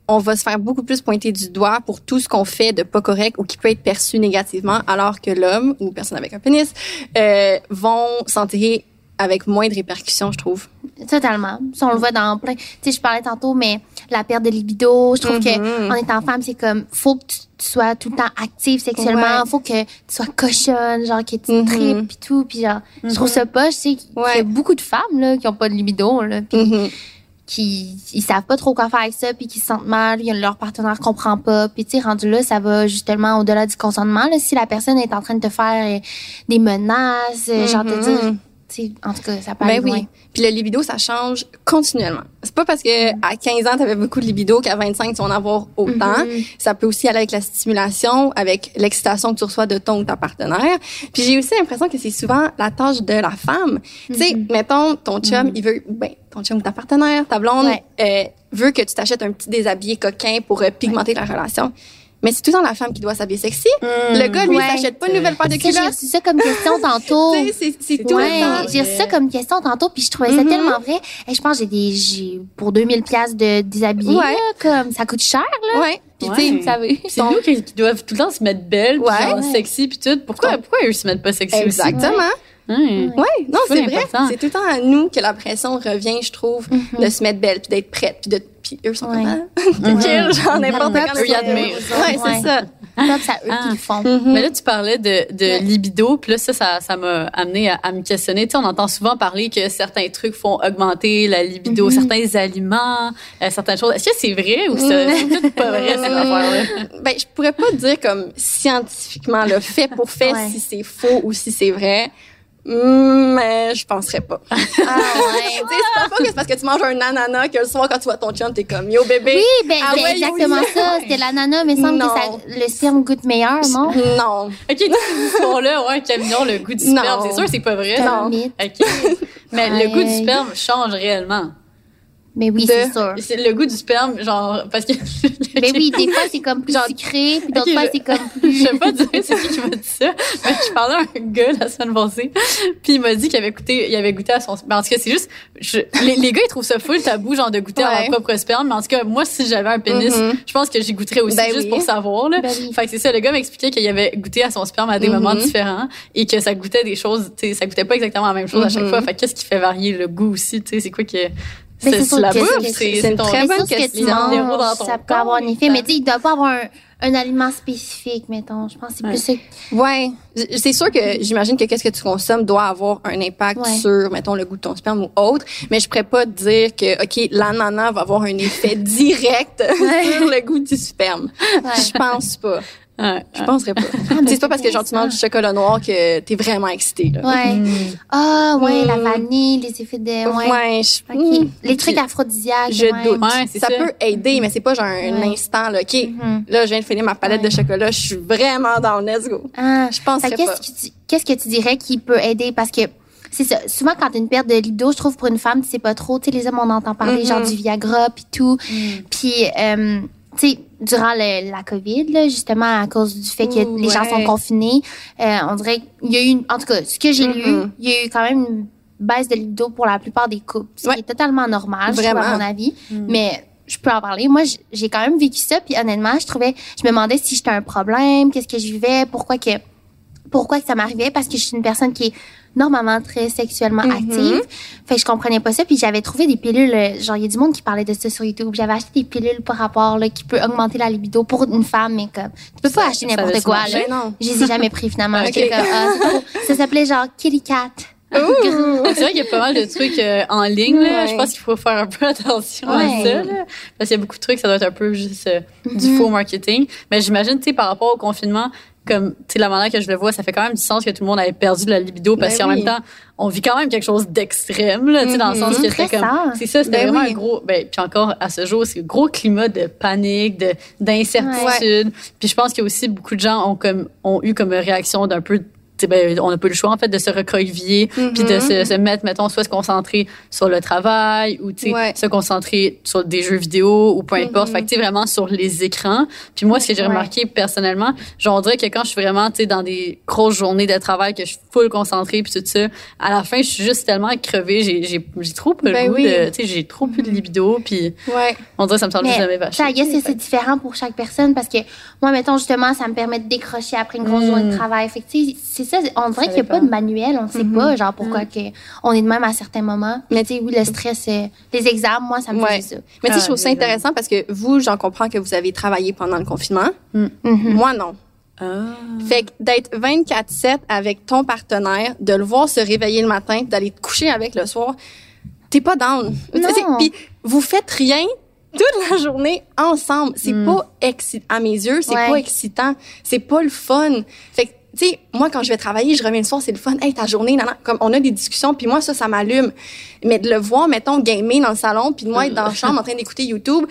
on va se faire beaucoup plus pointer du doigt pour tout ce qu'on fait de pas correct ou qui peut être perçu négativement, alors que l'homme ou personne avec un pénis euh, vont s'en tirer avec moins de répercussions, je trouve. Totalement. Ça, on le voit dans plein. Tu sais, je parlais tantôt, mais la perte de libido, je trouve Mhm. que en étant femme, c'est comme, faut que tu, tu sois tout le temps active sexuellement, Ouais. faut que tu sois cochonne, genre, que tu Mhm. tripes pis tout, puis genre, je trouve ça pas, je sais qu'il y a beaucoup de femmes, là, qui ont pas de libido, là, puis. Qui, ils savent pas trop quoi faire avec ça, puis qui se sentent mal, leur partenaire comprend pas, puis tu sais, rendu là, ça va justement au-delà du consentement, là, si la personne est en train de te faire euh, des menaces, euh, genre, te Mhm. dire, en tout cas, ça aller Ben loin. oui. Puis le libido, ça change continuellement. C'est pas parce que à 15 ans, tu avais beaucoup de libido qu'à 25, tu vas en avoir autant. Mhm. Ça peut aussi aller avec la stimulation, avec l'excitation que tu reçois de ton ou ta partenaire. Puis j'ai aussi l'impression que c'est souvent la tâche de la femme. Tu sais, Mhm. mettons, ton chum, il veut, ben, ton chum ou ta partenaire, ta blonde, Ouais. euh, veut que tu t'achètes un petit déshabillé coquin pour euh, pigmenter la relation. Mais c'est tout le temps la femme qui doit s'habiller sexy. Le gars, lui, Ouais. il s'achète pas une nouvelle paire de Ça, j'ai culottes. reçu ça comme question tantôt. (laughs) C'est- tout Ouais, le temps. j'ai reçu ça comme question tantôt, puis je trouvais ça Mhm. tellement vrai. Et je pense que j'ai des, j'ai, pour 2000 pièces de déshabiller, Ouais. comme, ça coûte cher, là. Ouais. Puis Ouais. tu sais, Vous savez. (laughs) C'est nous qui, qui doivent tout le temps se mettre puis genre sexy, puis tout. Pourquoi, pourquoi eux se mettent pas sexy Exactement. aussi? Ouais. Ouais, non, C'est c'est vrai. C'est tout le temps à nous que la pression revient, je trouve, de se mettre belle, puis d'être prête, puis de puis eux sont Ouais. comme ah, (laughs) chill, genre n'importe Mhm. quand. Eux, ils admirent. Ouais, c'est ça. Props à eux Ah. qui le font. Mais là, tu parlais de, de Ouais. libido, puis là, ça, ça, ça m'a amené à, à me questionner. Tu sais, on entend souvent parler que certains trucs font augmenter la libido, certains aliments, euh, certaines choses. Est-ce que c'est vrai ou c'est c'est tout pas vrai, ces affaires-là? Ben, je pourrais pas dire comme scientifiquement le fait pour fait Ouais. si c'est faux ou si c'est vrai. Mm, Mais je penserais pas. Ah, (laughs) Tu sais, ouais. c'est pas que c'est parce que tu manges un ananas que le soir quand tu vois ton chum, t'es comme yo bébé. Oui, ben, Ah c'est ouais, exactement ça. C'était l'ananas, mais il semble Non. que ça, le sperme goûte meilleur, non? Non. OK, ces histoires-là, ouais, quel mignon, le goût du sperme. C'est sûr, c'est pas vrai. Non? OK. Mais le goût du sperme change réellement. Mais oui, c'est sûr. C'est le goût du sperme, genre, parce que. (laughs) Mais oui, des fois, c'est comme plus Genre- sucré, puis d'autres fois, je- c'est comme (laughs) Je plus... sais pas dire c'est qui qui m'a dit ça, mais je parlais à un gars la semaine passée, puis il m'a dit qu'il avait goûté, il avait goûté à son sperme. En tout cas, c'est juste, je- les, les gars ils trouvent ça full tabou, genre de goûter à leur propre sperme, mais en tout cas, moi si j'avais un pénis, Mhm. je pense que j'y goûterais aussi Ben juste oui. pour savoir là. Ben oui. Fait que c'est ça, le gars m'expliquait qu'il avait goûté à son sperme à des moments différents et que ça goûtait des choses, tu sais, ça goûtait pas exactement la même chose à chaque Mhm. fois. Fait que qu'est-ce qui fait varier le goût aussi, tu sais, c'est quoi que Mais c'est c'est la que bouffe, c'est- une très bonne question. ça peut avoir un effet, mais tu sais, il doit pas avoir un, un aliment spécifique, mettons. Je pense que c'est Ouais. plus ça. Ouais, c'est sûr que j'imagine que qu'est-ce que tu consommes doit avoir un impact Ouais. sur, mettons, le goût de ton sperme ou autre, mais je pourrais pas te dire que, OK, l'ananas va avoir un effet (laughs) direct sur le goût du sperme. Ouais. Je pense pas. Ouais, Je penserais pas. (laughs) c'est pas parce que genre tu manges du chocolat noir que t'es vraiment excité, là. Ouais. Mm. Ah, ouais, la Mm. vanille, les effets de. Ouais. Ouais, je. Mm. Les trucs aphrodisiaques. Je ouais. doute. Ouais, ça, ça. peut aider, mais c'est pas genre un Ouais. instant, là. OK, Mhm. là, je viens de finir ma palette Ouais. de chocolat, je suis vraiment dans le let's go. Ah. Je penserais Fait pas. qu'est-ce que tu, qu'est-ce que tu dirais qui peut aider? Parce que c'est ça. Souvent, quand t'as une perte de libido, je trouve pour une femme, tu sais pas trop. Tu sais, les hommes, on entend parler genre du Viagra puis tout. Mm. Puis, euh, tu sais, durant le- la COVID, là, justement, à cause du fait que les gens sont confinés, euh, on dirait qu'il y a eu, une, en tout cas, ce que j'ai lu, Mhm. il y a eu quand même une baisse de libido pour la plupart des couples, ce Ouais. qui est totalement normal, je trouve, à Vraiment. mon avis. Mm. Mais je peux en parler. Moi, j'ai quand même vécu ça, puis honnêtement, je trouvais, je me demandais si j'étais un problème, qu'est-ce que je vivais, pourquoi que, pourquoi que ça m'arrivait, parce que je suis une personne qui est normalement très sexuellement Mhm. active. Fait que je comprenais pas ça, puis j'avais trouvé des pilules, genre il y a du monde qui parlait de ça sur YouTube. J'avais acheté des pilules par rapport là qui peut augmenter la libido pour une femme, mais comme tu peux pas acheter n'importe quoi marcher. là. Non. Je les ai jamais pris finalement. (laughs) Comme, ah, ça s'appelait genre Kitty Cat. (laughs) C'est vrai qu'il y a pas mal de trucs euh, en ligne. Là. Ouais. Je pense qu'il faut faire un peu attention Ouais. à ça. Là. Parce qu'il y a beaucoup de trucs, ça doit être un peu juste euh, du Mhm. faux marketing. Mais j'imagine, tu sais, par rapport au confinement, comme, tu sais, la manière que je le vois, ça fait quand même du sens que tout le monde avait perdu de la libido parce Ben qu'en oui. même temps, on vit quand même quelque chose d'extrême, là, tu sais, dans le sens que c'était comme, c'est ça, c'était Ben vraiment oui. un gros, ben, puis encore à ce jour, c'est un gros climat de panique, de, d'incertitude. Puis je pense qu'il y a aussi beaucoup de gens ont comme, ont eu comme réaction d'un peu, ben, on n'a pas le choix, en fait, de se recroqueviller, puis de Mhm. se, se mettre, mettons, soit se concentrer sur le travail ou, tu sais, Ouais. se concentrer sur des jeux vidéo ou peu importe. Mhm. Fait que, tu sais, vraiment sur les écrans. Puis moi, ce que j'ai Ouais. remarqué personnellement, genre, on dirait que quand je suis vraiment, tu sais, dans des grosses journées de travail, que je suis full concentrée puis tout ça, à la fin, je suis juste tellement crevée. J'ai, j'ai, j'ai trop le Ben oui. de, tu sais, j'ai trop plus de libido puis Ouais. on dirait que ça me semble Mais jamais ça, vacher. I guess que c'est différent pour chaque personne parce que moi, mettons, justement, ça me permet de décrocher après une grosse Mm. journée de travail. Fait que, c'est ça, on dirait qu'il n'y a pas de manuel, on ne sait pas, genre, pourquoi que on est de même à certains moments. Mais, tu sais, oui, le stress, euh, les examens, moi, ça me Ouais. faisait ça. Mais tu sais, je trouve ça intéressant parce que vous, j'en comprends que vous avez travaillé pendant le confinement. Moi, non. Ah. Fait que d'être 24-7 avec ton partenaire, de le voir se réveiller le matin, d'aller te coucher avec le soir, t'es pas down. Puis vous faites rien toute la journée ensemble. C'est pas excitant. À mes yeux, c'est Ouais. pas excitant. C'est pas le fun. Fait que, tu sais, moi, quand je vais travailler, je reviens le soir, c'est le fun. Hey, ta journée, nan, nan. Comme on a des discussions, puis moi, ça, ça m'allume. Mais de le voir, mettons, gamer dans le salon, puis de moi être dans la chambre en train d'écouter YouTube,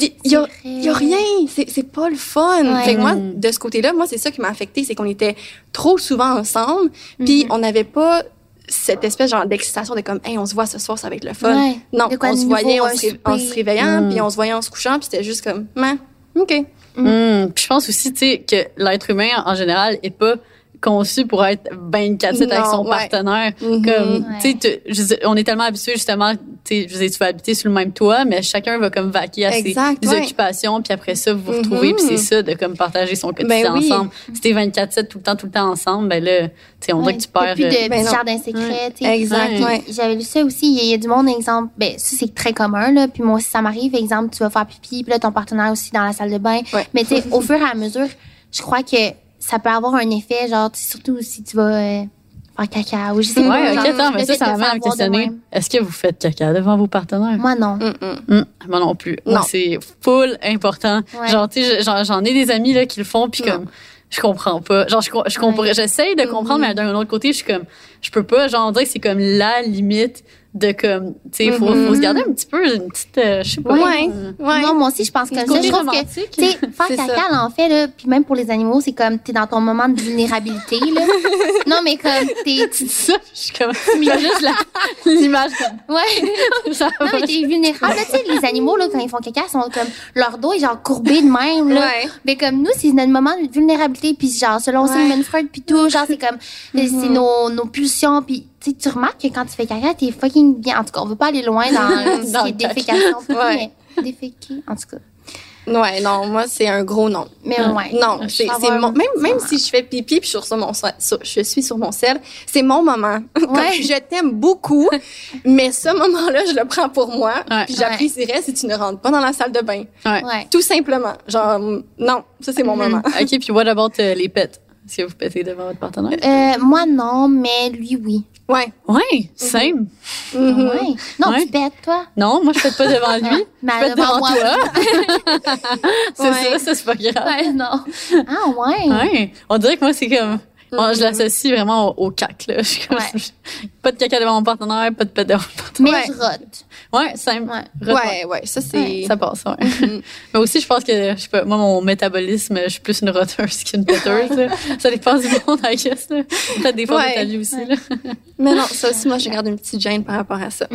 il y a, C'est y a rien. C'est c'est pas le fun. Ouais. Fait que moi, Mm. de ce côté-là, moi, c'est ça qui m'a affecté, c'est qu'on était trop souvent ensemble, puis on n'avait pas cette espèce genre d'excitation de comme, hey, on se voit ce soir, ça va être le fun. Ouais. Non, on se voyait en se, réveillant, Mm. puis on se voyait en se couchant, puis c'était juste comme, man, OK. Puis je pense aussi, tu sais, que l'être humain, en général, est pas conçu pour être 24 avec Non, son ouais. partenaire. Mhm. Comme, Ouais. tu sais, on est tellement habitués, justement, tu sais, tu vas habiter sur le même toit, mais chacun va comme vaquer à ses, Exact, ses ouais. occupations, puis après ça, vous vous retrouvez, puis c'est ça, de comme partager son quotidien Ben oui. ensemble. Si t'es 24-7 tout le temps, tout le temps ensemble, ben là, tu sais, on dirait que tu perds... plus de euh, ben tu sais. Exact. J'avais lu ça aussi. Il y, a- il y a du monde, exemple. Ben, ça, c'est très commun, là. Puis moi aussi, ça m'arrive. Exemple, tu vas faire pipi, puis là, ton partenaire aussi dans la salle de bain. Ouais. Mais, tu sais, (laughs) au fur et à mesure, je crois que ça peut avoir un effet, genre, surtout si tu vas euh, faire caca ou je sais pas. Ouais, ok, attends, mais ça, ça questionner. même. Est-ce que vous faites caca devant vos partenaires? Moi, non. Mm, mm. Moi non plus. C'est full important. Ouais. Genre, tu sais, j'en, ai des amis là, qui le font, puis comme, je comprends pas. Genre, je, je comprends, j'essaye de comprendre, mais d'un autre côté, je suis comme, je peux pas. Genre, on dirait que c'est comme la limite de comme, tu sais, faut, faut se garder un petit peu, une petite, euh, je sais pas. Ouais. Ouais. Non, moi aussi, je pense comme ça. côté Je trouve que, tu sais, faire caca, en fait, là, puis même pour les animaux, c'est comme, t'es dans ton moment de vulnérabilité, là. (laughs) non, mais comme, t'es, tu- ça, je suis comme, mets juste la- (laughs) l'image comme ouais. (laughs) Non, mais t'es vulnérable. Tu sais, les animaux, là, quand ils font caca, ils sont comme, leur dos est genre courbé de même, là. Ouais. Mais comme nous, c'est notre moment de vulnérabilité, puis genre, selon Ouais. Sigmund Freud, puis tout, genre, c'est comme, c'est nos, nos pulsions, puis tu tu remarques que quand tu fais caca, t'es fucking bien. En tout cas, on veut pas aller loin dans (laughs) ce Dans qui est défécation, (laughs) Ouais. en tout cas. Ouais, non, moi, c'est un gros non. Mais ouais. Non, c'est mon, même, même moment. si je fais pipi puis je suis sur mon, sur- je suis sur mon sel, c'est mon moment. (laughs) Comme Ouais. je t'aime beaucoup, mais ce moment-là, je le prends pour moi. Ouais. Puis j'apprécierais si tu ne rentres pas dans la salle de bain. Ouais. Ouais. Tout simplement. Genre, non, ça c'est mon Mhm. moment. OK, puis what about euh, les pets? Est-ce que vous pétez devant votre partenaire? Euh, moi, non, mais lui, oui. Ouais. Ouais, same. Mhm. Ouais. Non, Ouais. tu pètes, toi? Non, moi, je pète pas devant lui. Mais (laughs) Je pète devant moi. toi. (laughs) (laughs) c'est Ouais. ça, ça, c'est pas grave. Ouais, non. Ah, ouais. Ouais. On dirait que moi, c'est comme. Moi, je l'associe vraiment au, au cac, là. (laughs) Je suis comme- Ouais. (laughs) pas de caca devant mon partenaire, pas de pet devant mon partenaire. Mais Ouais. je rote. Ouais, simple. Ouais. Ouais, ouais, ça c'est. Ça passe, ouais. (laughs) Mais aussi, je pense que, je sais pas, moi, mon métabolisme, je suis plus une roteuse qu'une péteuse, là. Ça dépend du monde, I guess, là. Peut-être des fois Ouais. de ta vie aussi, là. Mais non, ça aussi, moi, je garde une petite gêne par rapport à ça.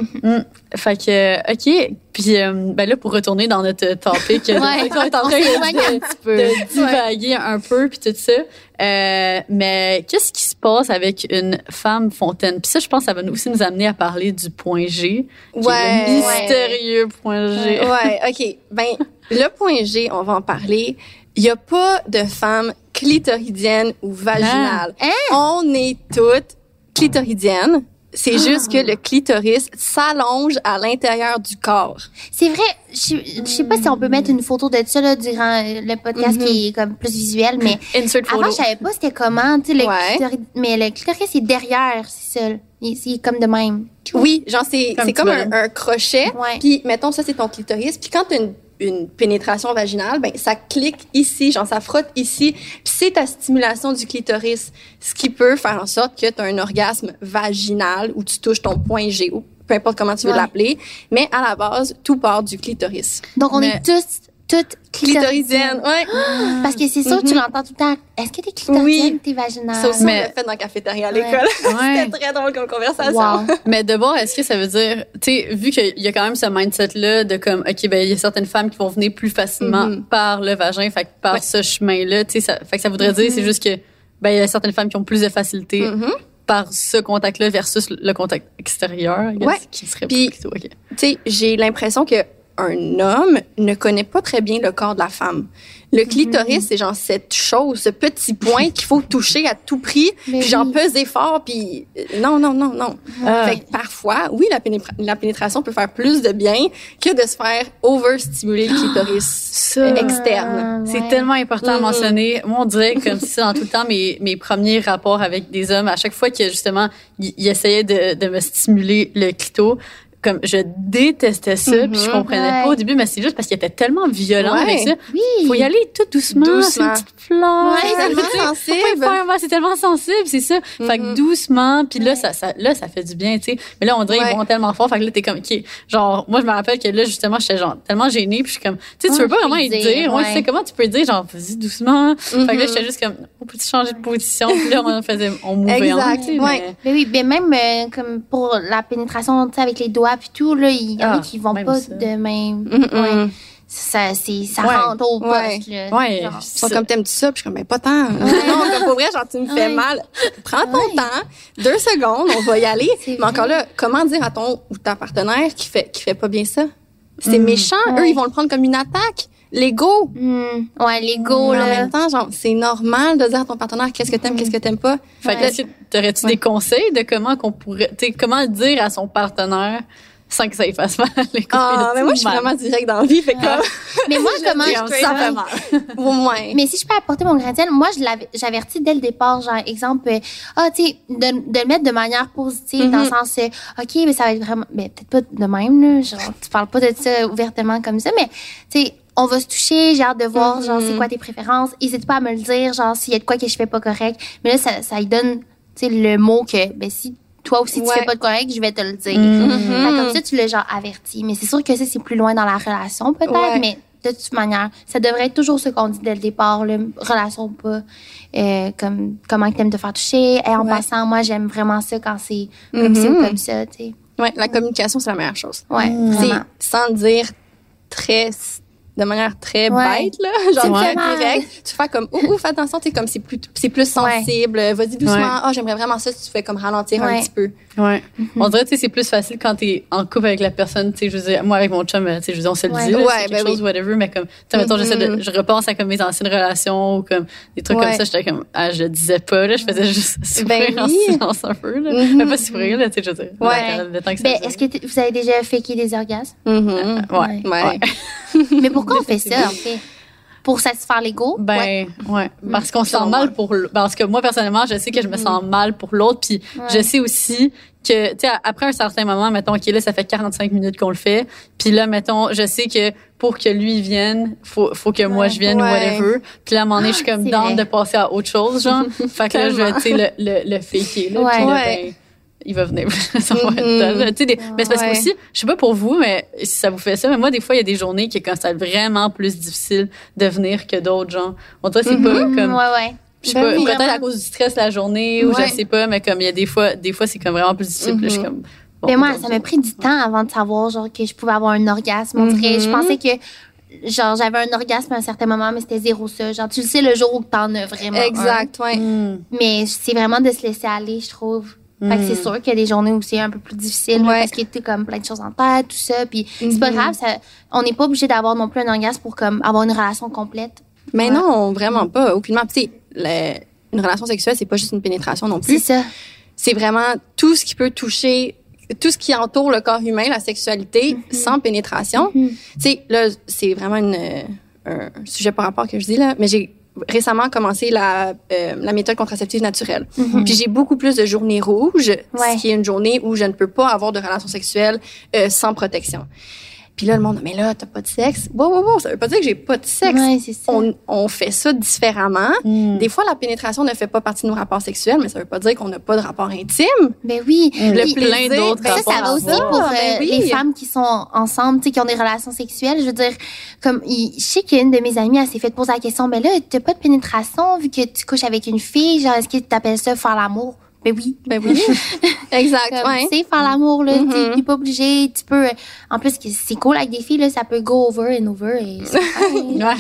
Fait que, euh, OK. Puis, euh, ben là, pour retourner dans notre topic, de- (laughs) Ouais. on est en train un petit peu. de divaguer un peu, puis tout ça. Euh, mais qu'est-ce qui se passe avec une femme fontaine? Puis ça, je pense, ça va aussi nous amener à parler du point G, Ouais. le mystérieux point G. Ouais, OK. Ben, le point G, on va en parler. Il n'y a pas de femme clitoridienne ou vaginale. Hein? On est toutes clitoridiennes. C'est juste que le clitoris s'allonge à l'intérieur du corps. C'est vrai, je je sais pas si on peut mettre une photo de ça là, durant euh, le podcast Mhm. qui est comme plus visuel, mais Insert photo. avant, je savais pas c'était comment. Le Ouais. clitoris, mais le clitoris, c'est derrière, c'est ça. C'est comme de même. Oui, genre c'est Comme comme un, un crochet. Puis mettons ça c'est ton clitoris. Puis quand tu as une, une pénétration vaginale, ben ça clique ici, genre ça frotte ici. Puis c'est ta stimulation du clitoris, ce qui peut faire en sorte que tu as un orgasme vaginal où tu touches ton point G ou peu importe comment tu veux Ouais. l'appeler. Mais à la base, tout part du clitoris. Donc, on Mais- est tous, toutes clitoridiennes. Clitoridienne, ouais. (gasps) Parce que c'est sûr, tu l'entends tout le temps. Est-ce que t'es clitoridienne Oui. t'es vaginale? Ça aussi, Mais- on l'a fait dans la cafétéria à l'école. (laughs) Ouais. C'était très drôle comme conversation. Wow. (laughs) Mais d'abord, est-ce que ça veut dire, tu sais, vu qu'il y a quand même ce mindset-là de comme, OK, ben, il y a certaines femmes qui vont venir plus facilement Mhm. par le vagin, fait que par Ouais. ce chemin-là, tu sais, ça, fait que ça voudrait dire, c'est juste que, ben, il y a certaines femmes qui ont plus de facilité par ce contact-là versus le contact extérieur, guess, Ouais. qui serait Puis- plutôt, OK. tu sais, j'ai l'impression que un homme ne connaît pas très bien le corps de la femme. Le clitoris, c'est genre cette chose, ce petit point qu'il faut toucher à tout prix, (laughs) Mais puis genre oui. peser fort, puis euh, non, non, non, non. Ah. Fait que parfois, oui, la, pénétra- la pénétration peut faire plus de bien que de se faire overstimuler le clitoris (gasps) Ça, externe. C'est Ouais. tellement important à mentionner. Moi, on dirait (laughs) comme si c'est dans tout le temps mes, mes premiers rapports avec des hommes, à chaque fois que justement, ils ils essayaient de, de me stimuler le clito, comme je détestais ça, puis je Mhm. comprenais pas au début, mais c'est juste parce qu'il était tellement violent Ouais. avec ça. Oui. Faut y aller tout doucement, c'est Doucement. une petite fleur. Ouais, c'est tellement (laughs) sensible. c'est tellement sensible, c'est ça. Fait que Mhm. doucement, puis là ça, ça là ça fait du bien, tu sais. Mais là on dirait Ouais. qu'ils vont tellement fort, fait que là t'es comme OK, genre moi je me rappelle que là justement j'étais genre tellement gênée, puis je suis comme tu sais tu veux pas peux vraiment le y dire, dire, ouais, tu sais comment tu peux dire genre vas-y doucement. Fait que là Mhm. j'étais juste comme on peut changer de position, puis là on faisait on mouvait Exact, ouais. mais- Mais oui, mais même euh, comme pour la pénétration, tu sais, avec les doigts puis tout, là, il y en a Ah, qui vont pas ça. de même. Mhm. Ouais. Ça, c'est, ça Ouais. rentre au Ouais. poste, là. Ouais. Genre. Ils sont comme t'aimes-tu ça? Puis je suis comme, ben, pas tant. (laughs) Non, comme pour vrai, genre, tu me fais Ouais. mal. Prends ton Ouais. temps, deux secondes, on va y aller. Mais encore là, comment dire à ton ou ta partenaire qui fait, qui fait pas bien ça? C'est Mm. méchant. Eux, Ouais. ils vont le prendre comme une attaque. L'ego? Hmm. Ouais, l'ego, Mais en là. même temps, genre, c'est normal de dire à ton partenaire qu'est-ce que t'aimes, qu'est-ce que t'aimes pas. Fait que Ouais. t'aurais-tu des conseils de comment qu'on pourrait, tu sais, comment dire à son partenaire sans que ça lui fasse mal? (laughs) les Ah, mais moi, je suis vraiment direct dans la vie, fait que comme, Mais moi, (laughs) comment je ça fait mal. au moins. Mais si je peux apporter mon grain de sel, moi, je l'avais, j'avertis dès le départ, genre, exemple, euh, ah, tu sais, de, de le mettre de manière positive, dans le Mhm. sens, euh, OK, mais ça va être vraiment, ben, peut-être pas de même, là, genre, tu parles pas de ça ouvertement comme ça, mais, tu sais, on va se toucher, j'ai hâte de voir, genre, c'est Mhm. quoi tes préférences. N'hésite pas à me le dire, genre, s'il y a de quoi que je fais pas correct. Mais là, ça, ça lui donne, tu sais, le mot que, ben, si toi aussi tu Ouais. fais pas de correct, je vais te le dire. Mm. Fait comme ça, tu l'as genre averti. Mais c'est sûr que ça, c'est plus loin dans la relation, peut-être, Ouais. mais de toute manière, ça devrait être toujours ce qu'on dit dès le départ, là, relation ou pas, euh, comme comment t'aimes te faire toucher. Et en Ouais. passant, moi, j'aime vraiment ça quand c'est comme ça ou Mhm. comme ça, tu sais. Ouais, la communication, c'est la meilleure chose. Ouais, Mm. C'est sans dire très de manière très Ouais. bête là (laughs) genre très fais direct tu fais comme ouf ouf attention tu sais comme c'est plus c'est plus Ouais. sensible vas-y doucement Ouais. ah j'aimerais vraiment ça tu fais comme ralentir un Ouais. petit peu Ouais. On dirait, tu sais, c'est plus facile quand t'es en couple avec la personne, tu sais, je veux dire, moi avec mon chum, tu sais, je veux dire, on se le Ouais. dit, là, Ouais, c'est quelque ben chose, oui. whatever, mais comme, tu sais, mettons, j'essaie de, Mhm. je repense à comme mes anciennes relations ou comme des trucs Ouais. comme ça, j'étais comme, ah, je le disais pas, là, je faisais juste souffrir (laughs) Ben en oui. silence un peu, là. Mhm. Mais pas souffrir, là, tu sais, je veux dire. Ouais. Le, le temps que ça Ben, est-ce que vous avez déjà faké des orgasmes? Mhm. Ouais. ouais, Ouais. Mais pourquoi on fait ça, en fait? Pour satisfaire l'ego? Ben, ouais. Parce qu'on se sent mal pour Parce que moi, personnellement, je sais que je me sens mal pour l'autre. Puis Ouais. je sais aussi que, tu sais, après un certain moment, mettons, OK, là, ça fait 45 minutes qu'on le fait. Puis là, mettons, je sais que pour que lui vienne, faut, faut que moi je vienne ou whatever. Puis là, à un moment donné, je suis comme c'est down vrai. de passer à autre chose, genre. (laughs) fait que là, je vais, tu sais, le, le, le faker, là. Ouais. Puis là, Ouais. ben, il va venir. (laughs) ça va être Mhm. done, là. Tu sais, des- mais c'est parce que aussi, je sais pas pour vous, mais si ça vous fait ça, mais moi, des fois, il y a des journées qui, quand c'est vraiment plus difficile de venir que d'autres, genre. On dirait c'est pas Mhm, comme, ouais, ouais. je sais Ben pas, oui, peut-être à cause du stress la journée ou Ouais. je sais pas, mais comme il y a des fois, des fois, c'est comme vraiment plus difficile. là, je suis Mhm. comme, bon, Mais moi, ça m'a pris du temps avant de savoir genre que je pouvais avoir un orgasme. On dirait, je pensais que genre j'avais un orgasme à un certain moment, mais c'était zéro ça. Genre tu le sais le jour où t'en as vraiment. un. exact ouais Hmm. Mais c'est vraiment de se laisser aller, je trouve. Fait que Mm. c'est sûr qu'il y a des journées où c'est un peu plus difficile là, parce que t'as comme plein de choses en tête, tout ça. Puis c'est pas Mhm. grave, ça, on n'est pas obligé d'avoir non plus un orgasme pour comme avoir une relation complète. mais Ouais. non vraiment pas aucunement tu sais une relation sexuelle c'est pas juste une pénétration non C'est plus ça. c'est vraiment tout ce qui peut toucher tout ce qui entoure le corps humain la sexualité sans pénétration Mhm. Tu sais, là, c'est vraiment une, euh, un sujet par rapport que je dis, là, mais j'ai récemment commencé la, euh, la méthode contraceptive naturelle. Mhm. Puis j'ai beaucoup plus de journées rouges, Ouais. ce qui est une journée où je ne peux pas avoir de relations sexuelles euh, sans protection. Puis là, le monde, mais là, t'as pas de sexe. Wow, wow, wow, ça veut pas dire que j'ai pas de sexe. Ouais, c'est ça. On, on fait ça différemment. Hmm. Des fois, la pénétration ne fait pas partie de nos rapports sexuels, mais ça veut pas dire qu'on n'a pas de rapport intime. Ben oui. Le plein d'autres Ben ça, ça va à aussi pour euh, ben oui. les femmes qui sont ensemble, tu sais, qui ont des relations sexuelles. Je veux dire, comme, il- je sais qu'une de mes amies, elle s'est fait poser la question, ben là, t'as pas de pénétration vu que tu couches avec une fille, genre, est-ce que tu appelles ça faire l'amour? Ben oui. Ben oui. (laughs) exact, Comme, ouais. Tu sais, faire l'amour, là, Mhm. tu t'es pas obligé, tu peux, euh, en plus, c'est cool avec des filles, là, ça peut go over and over et. (laughs) Ouais.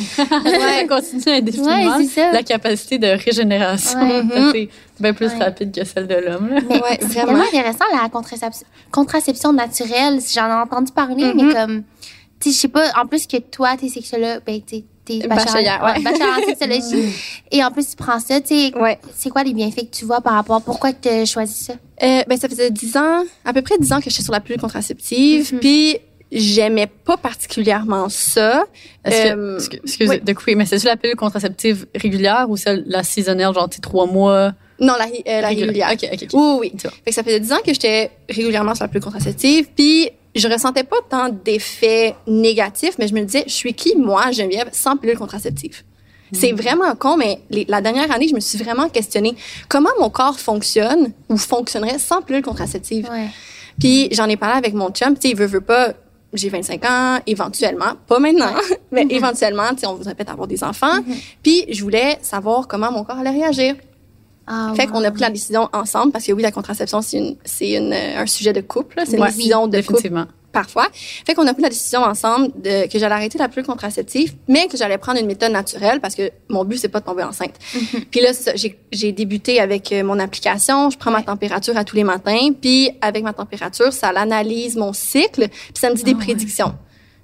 ouais. continue indéfiniment. Ouais, c'est ça. La capacité de régénération, Ouais. (laughs) ça, c'est bien plus rapide que celle de l'homme. Ouais, c'est vraiment. intéressant, la contraception, contraception naturelle. J'en ai entendu parler, mais comme, tu sais, je sais pas, en plus que toi, t'es sexologue, ben, t'es, t'es Bachelière, ouais. bachelière en sexologie. (laughs) et en plus, tu prends ça, tu sais, Ouais. c'est quoi les bienfaits que tu vois par rapport, pourquoi tu as choisi ça? Euh, ben, ça faisait dix ans, à peu près dix ans que j'étais sur la pilule contraceptive. Mhm. Puis, j'aimais pas particulièrement ça. Est-ce Euh, excu- excusez oui. de couper, mais c'est-tu la pilule contraceptive régulière ou celle, la saisonnière, genre, tu sais, trois mois? Non, la, euh, la régulière. OK, OK, OK. Oui, oui. Fait que ça faisait dix ans que j'étais régulièrement sur la pilule contraceptive. Puis, je ressentais pas tant d'effets négatifs, mais je me disais, je suis qui, moi, Geneviève, sans pilule contraceptive? C'est vraiment con, mais les- la dernière année, je me suis vraiment questionnée comment mon corps fonctionne ou fonctionnerait sans pilule contraceptive? Ouais. Puis j'en ai parlé avec mon chum, tu sais, il veut, veut pas, j'ai 25 ans, éventuellement, pas maintenant, (laughs) mais éventuellement, tu sais, on vous répète avoir des enfants. Puis je voulais savoir comment mon corps allait réagir. Ah, fait wow. qu'on a pris la décision ensemble, parce que oui, la contraception, c'est une, c'est une, euh, un sujet de couple, c'est une Ouais, décision de couple parfois. Fait qu'on a pris la décision ensemble de, que j'allais arrêter la pilule contraceptive, mais que j'allais prendre une méthode naturelle parce que mon but, c'est pas de tomber enceinte. Puis là, ça, j'ai, j'ai débuté avec euh, mon application. Je prends ma température à tous les matins. Puis avec ma température, ça l'analyse mon cycle. Puis ça me dit des Ah ouais.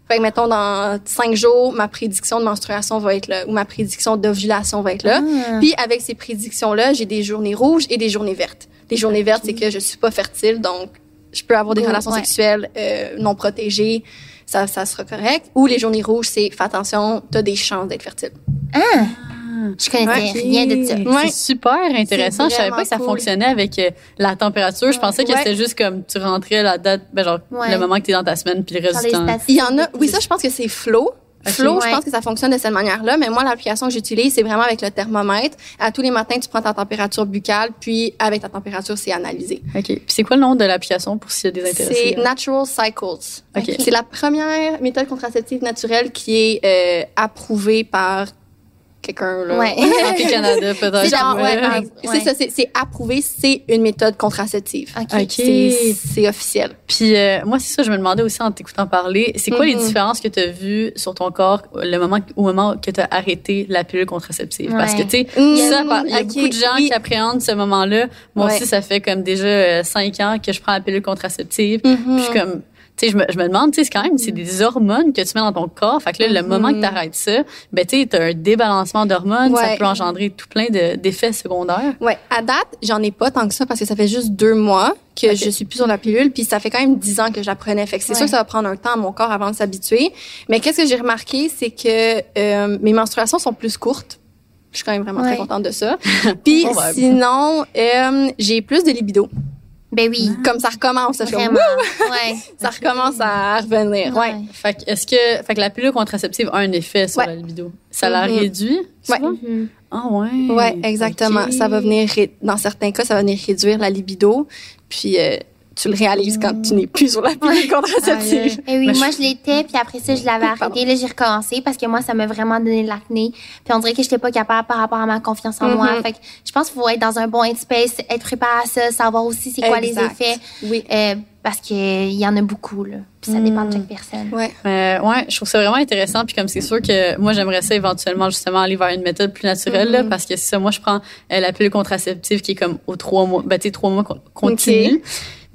Fait que, mettons, dans cinq jours, ma prédiction de menstruation va être là, ou ma prédiction d'ovulation va être là. Ah. Puis avec ces prédictions-là, j'ai des journées rouges et des journées vertes. Les journées vertes, c'est que je suis pas fertile, donc je peux avoir des Oh, relations ouais. sexuelles euh, non protégées, ça, ça sera correct. Ou les journées rouges, c'est fais attention, t'as des chances d'être fertile. Ah! Je connaissais rien de ça. Ouais. C'est super intéressant. Je savais pas que ça cool. fonctionnait avec euh, la température. Je pensais que Ouais. c'était juste comme tu rentrais la date, ben genre Ouais. le moment que t'es dans ta semaine puis le reste du les temps. Il y en a, oui, ça, je pense que c'est flow. Flow, je pense que ça fonctionne de cette manière-là, mais moi, l'application que j'utilise, c'est vraiment avec le thermomètre. À tous les matins, tu prends ta température buccale, puis avec ta température, c'est analysé. OK. Puis c'est quoi le nom de l'application pour s'il y a des intéressés? C'est Natural Cycles. OK. C'est la première méthode contraceptive naturelle qui est euh, approuvée par quelqu'un. là. Ouais. (laughs) Santé Canada, (laughs) peut-être. C'est genre, ouais, Ouais. ouais. C'est ça, c'est- c'est approuvé, c'est une méthode contraceptive. OK. C'est c'est officiel. Puis euh, moi, c'est ça, je me demandais aussi en t'écoutant parler, c'est quoi les différences que tu as vues sur ton corps le moment, au moment que tu as arrêté la pilule contraceptive? Parce que, tu sais, Mm, il y a beaucoup de gens oui. qui appréhendent ce moment-là. Moi Ouais. aussi, ça fait comme déjà euh, cinq ans que je prends la pilule contraceptive. Mhm. Puis je suis comme, tu sais, je me, je me demande, tu sais, c'est quand même, c'est des hormones que tu mets dans ton corps. Fait que là, le Mhm. moment que tu arrêtes ça, ben, tu sais, t'as un débalancement d'hormones. Ça Ouais. peut engendrer tout plein de- d'effets secondaires. Ouais, à date, j'en ai pas tant que ça parce que ça fait juste deux mois que je suis plus sur la pilule, puis ça fait quand même dix ans que je la prenais. Fait que c'est Ouais. sûr que ça va prendre un temps à mon corps avant de s'habituer. Mais qu'est-ce que j'ai remarqué, c'est que euh, mes menstruations sont plus courtes. Je suis quand même vraiment Ouais. très contente de ça. (laughs) Puis sinon, euh, j'ai plus de libido. Ben oui. Comme ça recommence, ça, comme, Vraiment. ouais. (laughs) ça recommence à revenir. Ouais. Fait que, est-ce que, fait que la pilule contraceptive a un effet sur Ouais. la libido? Ça la Mhm. réduit? Ouais. Mhm. Ah, ouais. Ouais, exactement. Ça va venir, dans certains cas, ça va venir réduire la libido. Puis euh, tu le réalises quand tu n'es plus sur la pilule contraceptive. Eh oui, Mais je- moi je l'étais, puis après ça, je l'avais Pardon. arrêté. Là, j'ai recommencé parce que moi, ça m'a vraiment donné de l'acné. Puis on dirait que j'étais pas capable par rapport à ma confiance en moi. Mhm. Fait que je pense qu'il faut être dans un bon headspace, être préparé à ça, savoir aussi c'est quoi Exact. les effets. Oui. Euh, parce qu'il y en a beaucoup, là. Puis ça dépend de Mhm. chaque personne. Ouais. Euh, ouais, je trouve ça vraiment intéressant. Puis comme c'est sûr que moi, j'aimerais ça éventuellement justement aller vers une méthode plus naturelle, là, Mhm. parce que c'est ça, moi, je prends euh, la pilule contraceptive qui est comme aux trois mois, ben, tu sais, trois mois con- continu.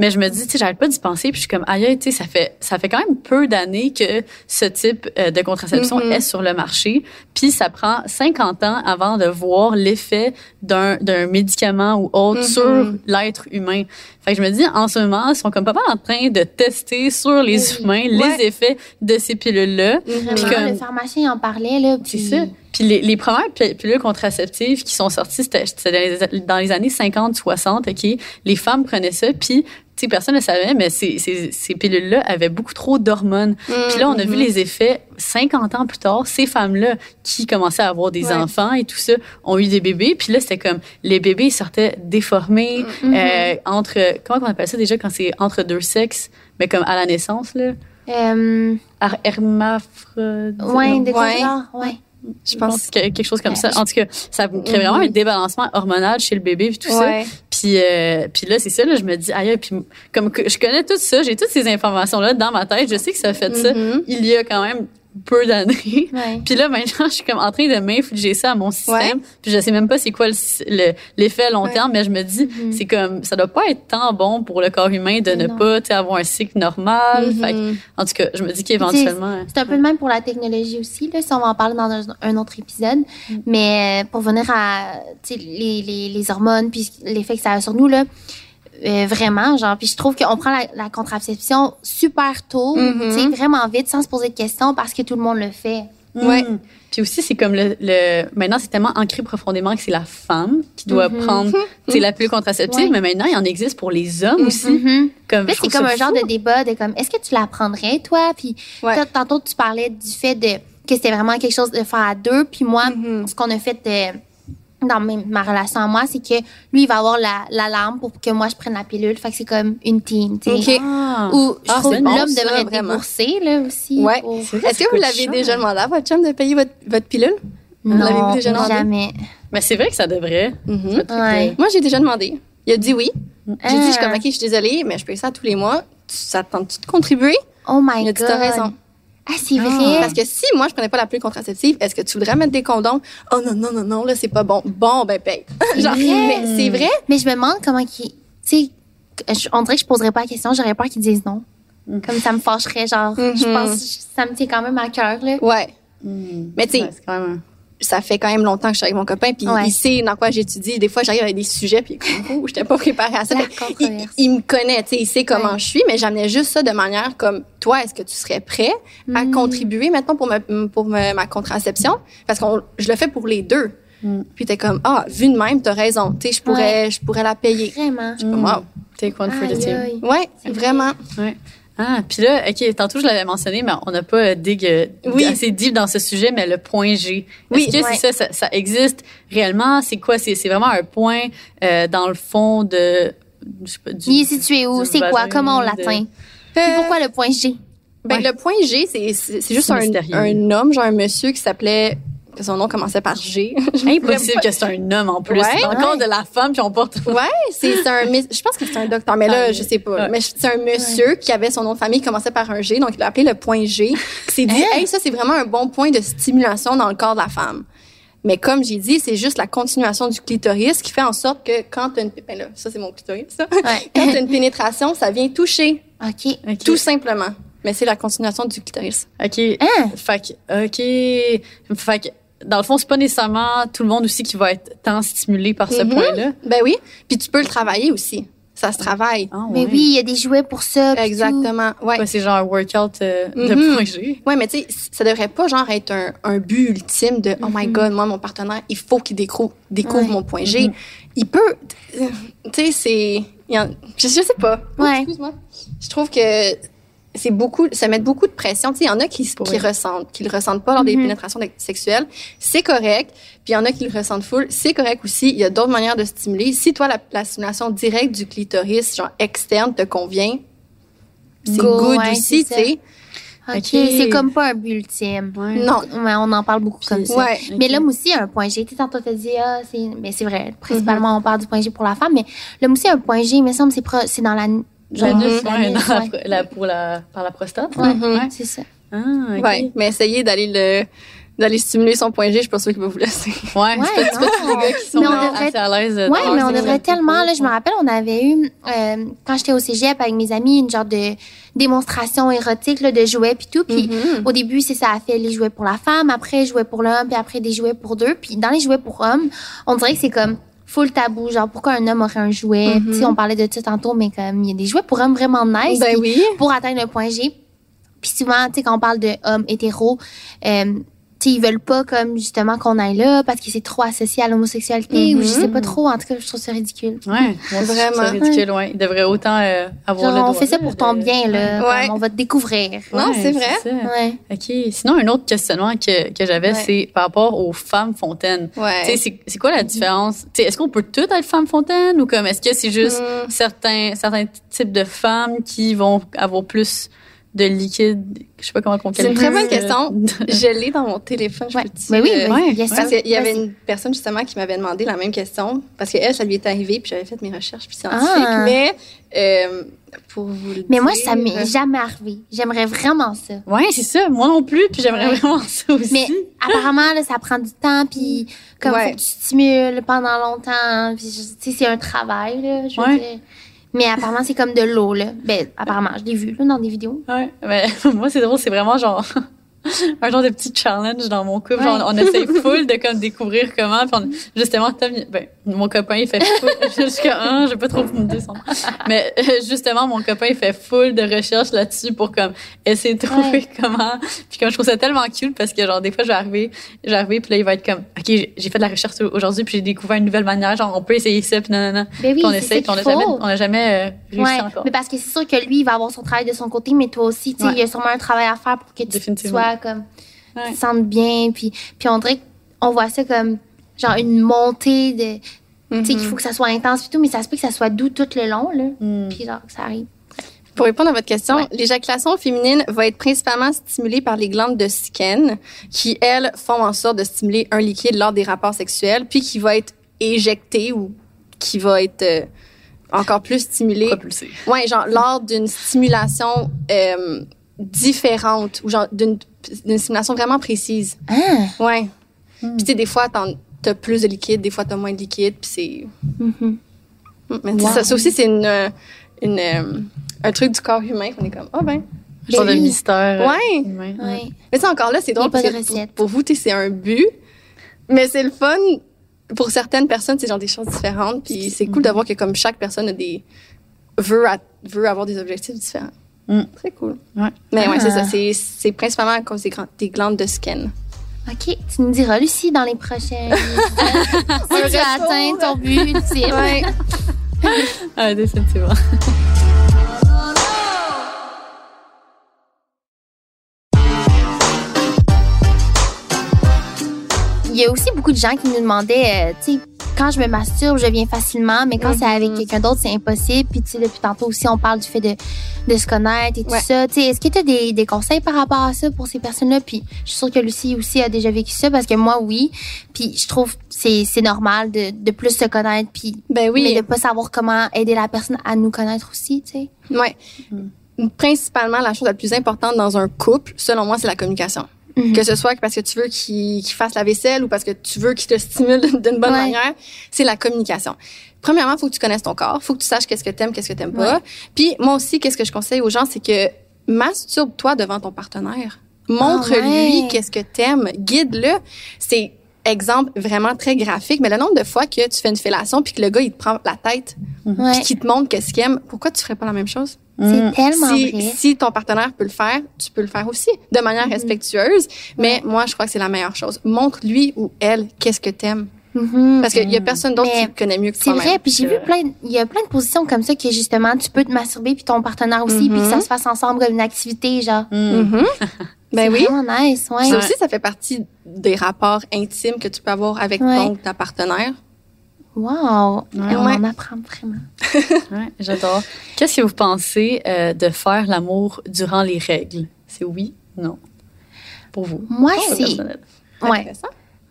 Mais je me dis, tu sais, j'arrête pas d'y penser, puis je suis comme, aïe, tu sais, ça fait, ça fait quand même peu d'années que ce type euh, de contraception Mhm. est sur le marché. Puis ça prend 50 ans avant de voir l'effet d'un, d'un médicament ou autre Mhm. sur l'être humain. Fait que je me dis, en ce moment, ils sont comme pas mal en train de tester sur les Oui. humains Ouais. les effets de ces pilules-là. Puis comme- le pharmacien en parlait, là. C'est puis- ça. Puis les, les premières pi- pilules contraceptives qui sont sorties, c'était dans les, années 50-60, OK? Les femmes prenaient ça, puis, sais, personne ne savait, mais ces, ces, ces pilules-là avaient beaucoup trop d'hormones. Puis là, on a vu les effets 50 ans plus tard. Ces femmes-là qui commençaient à avoir des Ouais. enfants et tout ça ont eu des bébés. Puis là, c'était comme les bébés sortaient déformés euh, entre comment on appelle ça déjà quand c'est entre deux sexes, mais comme à la naissance là, Euh, Ar- hermaphrodite. ouais, de Ouais. ouais. Je pense que quelque chose comme Ouais. ça. En tout cas, ça crée vraiment un débalancement hormonal chez le bébé puis tout ça. Puis, euh, puis là, c'est ça, là, je me dis, aïe, puis comme que je connais tout ça, j'ai toutes ces informations-là dans ma tête, je sais que ça a fait ça Mhm. il y a quand même peu d'années. Ouais. Puis là, maintenant, je suis comme en train de m'infliger ça à mon système. Ouais. Puis je sais même pas c'est quoi le- le- l'effet à long Ouais. terme, mais je me dis, Mhm. c'est comme, ça doit pas être tant bon pour le corps humain de ne pas, avoir un cycle normal. Fait que, en tout cas, je me dis qu'éventuellement, C'est un peu le même pour la technologie aussi, là, si on va en parler dans un, un autre épisode. Mm. Mais euh, pour venir à les, les, les hormones puis l'effet que ça a sur nous, là, euh, vraiment, genre, puis je trouve qu'on prend la, la contraception super tôt, tu sais, vraiment vite, sans se poser de questions parce que tout le monde le fait. Ouais. Mm. Puis aussi, c'est comme le, le- maintenant, c'est tellement ancré profondément que c'est la femme qui doit Mhm. prendre, tu sais, la pilule contraceptive, Ouais. mais maintenant, il en existe pour les hommes aussi. Mhm. Comme, Là, je c'est comme un genre de débat de comme, est-ce que tu la prendrais, toi? Puis Ouais. tantôt, tu parlais du fait de que c'était vraiment quelque chose de faire à deux. Puis moi, Mhm. ce qu'on a fait euh, dans mes- ma relation à moi, c'est que lui, il va avoir la- l'alarme pour que moi, je prenne la pilule. Fait que c'est comme une team, tu sais. Ok. Ah. Ou je Ah, trouve l'homme ça, devrait vraiment. débourser, là, aussi. Ouais. pour- Est-ce que vous l'avez déjà demandé à votre chum de payer votre, votre pilule? Non, déjà demandé? jamais. Mais c'est vrai que ça devrait. Mhm. Ouais. Moi, j'ai déjà demandé. Il a dit oui. J'ai dit, je suis comme, OK, je suis désolée, mais je paye ça tous les mois. Tu- Ça te tente-tu de contribuer? Oh my Il a God. dit, t'as raison. Ah, c'est Ah. vrai. Parce que si moi, je prenais pas la pilule contraceptive, est-ce que tu voudrais mettre des condoms? Oh non, non, non, non, là, c'est pas bon. Bon, ben, paye. (laughs) Genre, vrai. mais c'est vrai? Mais je me demande comment qu'il. Tu sais, on dirait que je poserais pas la question, j'aurais peur qu'ils disent non. Mm. Comme ça me fâcherait, genre. Je Mhm. pense que ça me tient quand même à cœur, là. Ouais. Mm. Mais tu sais, Ouais, c'est quand même ça fait quand même longtemps que je suis avec mon copain, puis Ouais. il sait dans quoi j'étudiie. Des fois, j'arrive avec des sujets, puis il est comme, oh, j'étais pas préparée à ça. Il, il me connaît, tu sais, il sait comment Ouais. je suis, mais j'amenais juste ça de manière comme, toi, est-ce que tu serais prêt à Mm. contribuer maintenant pour, ma, pour ma, ma contraception? Parce que je le fais pour les deux. Mm. Puis t'es comme, ah, vu de même, t'as raison. Tu sais, je pourrais, je pourrais la payer. Vraiment. Je suis comme, wow. Take one for the team. Ouais, vraiment. Ouais. Ah, puis là, OK, tantôt je l'avais mentionné, mais on n'a pas euh, dig euh, Oui. assez deep dans ce sujet, mais le point G. Oui, Est-ce que ouais. c'est ça, ça, ça existe réellement? C'est quoi? C'est vraiment un point euh, dans le fond de... Pas, du, Il est situé où? C'est quoi? Comment on de- l'atteint? Euh, pourquoi le point G? Ben, Ouais. le point G, c'est juste un, un homme, genre un monsieur qui s'appelait que son nom commençait par G. (laughs) Impossible que c'est un homme en plus. Ouais. c'est encore Ouais. de la femme, puis on porte... Ouais, c'est c'est un je pense que c'est un docteur mais là Ah, je sais pas. ouais. Mais c'est un monsieur qui avait son nom de famille qui commençait par un G donc il l'a appelé le point G. qui s'est dit Hein? "Hey, ça c'est vraiment un bon point de stimulation dans le corps de la femme." Mais comme j'ai dit, c'est juste la continuation du clitoris qui fait en sorte que quand tu une ben là, ça c'est mon clitoris ça. Ouais. (laughs) Quand tu une pénétration, ça vient toucher OK. OK. tout simplement. Mais c'est la continuation du clitoris. OK. Hein? Fait que, OK. Fait que, dans le fond, c'est pas nécessairement tout le monde aussi qui va être tant stimulé par ce Mhm. point-là. Ben oui, puis tu peux le travailler aussi. Ça se travaille. Ah, Mais oui, il y a des jouets pour ça. Exactement. Ouais. Ouais, c'est genre un workout euh, de Mhm. point G. Ouais, mais tu sais, ça devrait pas genre être un, un but ultime de oh my god, moi mon partenaire, il faut qu'il découvre, découvre Ouais. mon point G. Il peut, tu sais, c'est, je, je sais pas. Oh, Ouais. Excuse-moi. Je trouve que c'est beaucoup, ça met beaucoup de pression. Tu sais, il y en a qui, qui ressentent, qui le ressentent pas lors des Mhm. pénétrations sexuelles. C'est correct. Puis il y en a qui le ressentent full. C'est correct aussi. Il y a d'autres manières de stimuler. Si toi, la, la stimulation directe du clitoris, genre externe, te convient, c'est Go, good ouais, aussi, tu sais. OK, c'est comme pas un but ultime. Ouais. Non. Ouais, on en parle beaucoup comme ça. Ouais. Mais l'homme aussi a un point G. Tu tantôt, t'as dit, ah, c'est, mais c'est vrai. Principalement, on parle du point G pour la femme, mais l'homme aussi a un point G. Il me semble, c'est, pro- c'est dans la, genre, la ouais, ouais. la- pour la, par la prostate. Ouais, Mhm. c'est ça. Ah, OK. Ouais, mais essayez d'aller le d'aller stimuler son point G, je suis pas sûre qu'il va vous laisser. Ouais, Ouais, c'est pas, tous les gars qui sont Mais on devrait- assez à l'aise. Ouais, mais on devrait tellement. Là, je me rappelle, on avait eu euh, quand j'étais au cégep avec mes amis une genre de démonstration érotique là, de jouets puis tout. Puis Mhm. au début, c'est ça a fait les jouets pour la femme, après jouets pour l'homme, puis après des jouets pour deux. Puis dans les jouets pour hommes, on dirait que c'est comme full tabou. Genre pourquoi un homme aurait un jouet? Tu sais, on parlait de ça tantôt, mais comme il y a des jouets pour hommes vraiment nice. Ben oui. Pour atteindre le point G. Puis souvent, tu sais, quand on parle de hommes hétéros, euh, sais, ils veulent pas comme justement qu'on aille là parce que c'est trop associé à l'homosexualité ou je sais pas trop. En tout cas, je trouve ça ridicule. Ouais, Vraiment. ridicule, ouais. Il devrait autant euh, avoir Genre, le on droit fait ça pour ton de- bien, là. Ouais. comme on va te découvrir. Non, Ouais, c'est vrai. Ouais. OK. Sinon, un autre questionnement que, que j'avais, Ouais. c'est par rapport aux femmes fontaines. Ouais. Tu sais, c'est- c'est quoi la différence? Tu sais, est-ce qu'on peut toutes être femme fontaine ou comme est-ce que c'est juste Hmm. certains, certains types de femmes qui vont avoir plus de liquide? Je sais pas comment on C'est une très bonne ça. question. (laughs) Je l'ai dans mon téléphone, je Ouais. peux. Mais oui, euh, bien ouais. sûr. Parce qu'il y avait une personne justement qui m'avait demandé la même question parce qu'elle, ça lui est arrivé puis j'avais fait mes recherches puis scientifiques. Ah. Mais euh, pour vous le Mais moi, ça m'est jamais arrivé. J'aimerais vraiment ça. Ouais, c'est ça. Moi non plus, puis j'aimerais Ouais. vraiment ça aussi. Mais apparemment, là, ça prend du temps, puis comme Ouais. faut que tu stimules pendant longtemps, puis je- tu sais, c'est un travail, là, je veux Ouais. dire. Mais apparemment, c'est comme de l'eau, là. Ben, apparemment, je l'ai vu, là, dans des vidéos. Ouais, mais (laughs) moi c'est drôle, c'est vraiment genre (laughs) un genre de petit challenge dans mon couple. Ouais. Genre, on essaye full de comme (laughs) découvrir comment. Puis on- justement, Tom, ben, mon copain il fait full. (laughs) Jusqu'à un, je vais pas trop dire son. Mais justement, mon copain il fait full de recherches là-dessus pour comme essayer de trouver Ouais. comment. Puis comme je trouve ça tellement cute parce que genre des fois je vais arriver, je vais arriver puis là il va être comme, ok j'ai j'ai fait de la recherche aujourd'hui puis j'ai découvert une nouvelle manière. Genre on peut essayer ça puis non non non. Ben oui, Puis on essaye puis on a qu'il jamais, on a jamais euh, réussi Ouais, encore. mais parce que c'est sûr que lui, il va avoir son travail de son côté, mais toi aussi, tu il y a sûrement un travail à faire pour que tu Définitivement. Comme, Ouais. tu te sentes bien, puis, puis on dirait qu'on voit ça comme, genre, une montée de, tu sais, qu'il faut que ça soit intense et tout, mais ça se peut que ça soit doux tout le long, là, Hmm. puis genre, que ça arrive. Pour répondre à votre question, Ouais. l'éjaculation féminine va être principalement stimulée par les glandes de Skene, qui, elles, font en sorte de stimuler un liquide lors des rapports sexuels, puis qui va être éjecté ou qui va être euh, encore plus stimulé. Propulsé. Ouais, genre lors d'une stimulation euh, différente ou genre d'une stimulation vraiment précise. Ah! Ouais. Hmm. Puis tu sais, des fois, t'as plus de liquide, des fois, t'as moins de liquide, puis c'est... Mhm. Mm, Mais Wow. ça, ça aussi, c'est une, euh, une, euh, un truc du corps humain qu'on est comme, oh ben. Un genre de mystère. euh, Ouais. humain. Ouais. Mais sais, encore là, c'est drôle parce que pour, vous, c'est un but. Mais c'est le fun. Pour certaines personnes, c'est genre des choses différentes. Puis c'est cool de voir que comme chaque personne a des veut, à- veut avoir des objectifs différents. Mm. Très cool. Ouais. Mais ah. ouais, c'est ça. Ah. C'est principalement à cause des, glandes de skin. OK, tu nous diras, Lucie, dans les prochains. si (laughs) tu as atteint ton but ultime. ouais. (laughs) ah, définitivement. Il y a aussi beaucoup de gens qui nous demandaient, euh, tu sais, quand je me masturbe, je viens facilement, mais quand c'est Mhm. avec quelqu'un d'autre, c'est impossible. Puis, tu sais, depuis tantôt aussi, on parle du fait de, de se connaître et tout Ouais. ça. Tu sais, est-ce que tu as des, des conseils par rapport à ça pour ces personnes-là? Puis, je suis sûre que Lucie aussi a déjà vécu ça parce que moi, oui. Puis, je trouve que c'est c'est normal de, de plus se connaître, puis Ben oui. mais de pas savoir comment aider la personne à nous connaître aussi, tu sais. Ouais. Principalement, la chose la plus importante dans un couple, selon moi, c'est la communication. Mhm. Que ce soit parce que tu veux qu'il fasse la vaisselle ou parce que tu veux qu'il te stimule (laughs) d'une bonne Ouais. manière, c'est la communication. Premièrement, faut que tu connaisses ton corps, faut que tu saches qu'est-ce que t'aimes, qu'est-ce que t'aimes pas. Puis moi aussi, qu'est-ce que je conseille aux gens, c'est que masturbe-toi devant ton partenaire. Montre-lui Ah ouais. qu'est-ce que t'aimes, guide-le. C'est exemple vraiment très graphique, mais le nombre de fois que tu fais une fellation puis que le gars il te prend la tête Ouais. puis qu'il te montre qu'est-ce qu'il aime, pourquoi tu ferais pas la même chose? C'est tellement si, vrai. si ton partenaire peut le faire, tu peux le faire aussi de manière Mm-hmm. respectueuse. Mais moi, je crois que c'est la meilleure chose. Montre lui ou elle qu'est-ce que t'aimes. Mhm. Parce qu'il y a personne d'autre qui connaît mieux que C'est toi-même. vrai, puis j'ai vu plein, de- il y a plein de positions comme ça que justement tu peux te masturber puis ton partenaire aussi, puis que ça se fasse ensemble comme une activité, genre. (laughs) Ben c'est oui. vraiment nice, ouais. Ça aussi, ça fait partie des rapports intimes que tu peux avoir avec Ouais. ton ta partenaire. Wow, Ouais. on Ouais. en apprend vraiment. (laughs) Ouais, j'adore. Qu'est-ce que vous pensez euh, de faire l'amour durant les règles? C'est oui? Non? Pour vous? Moi, Pas c'est, personnel. ouais,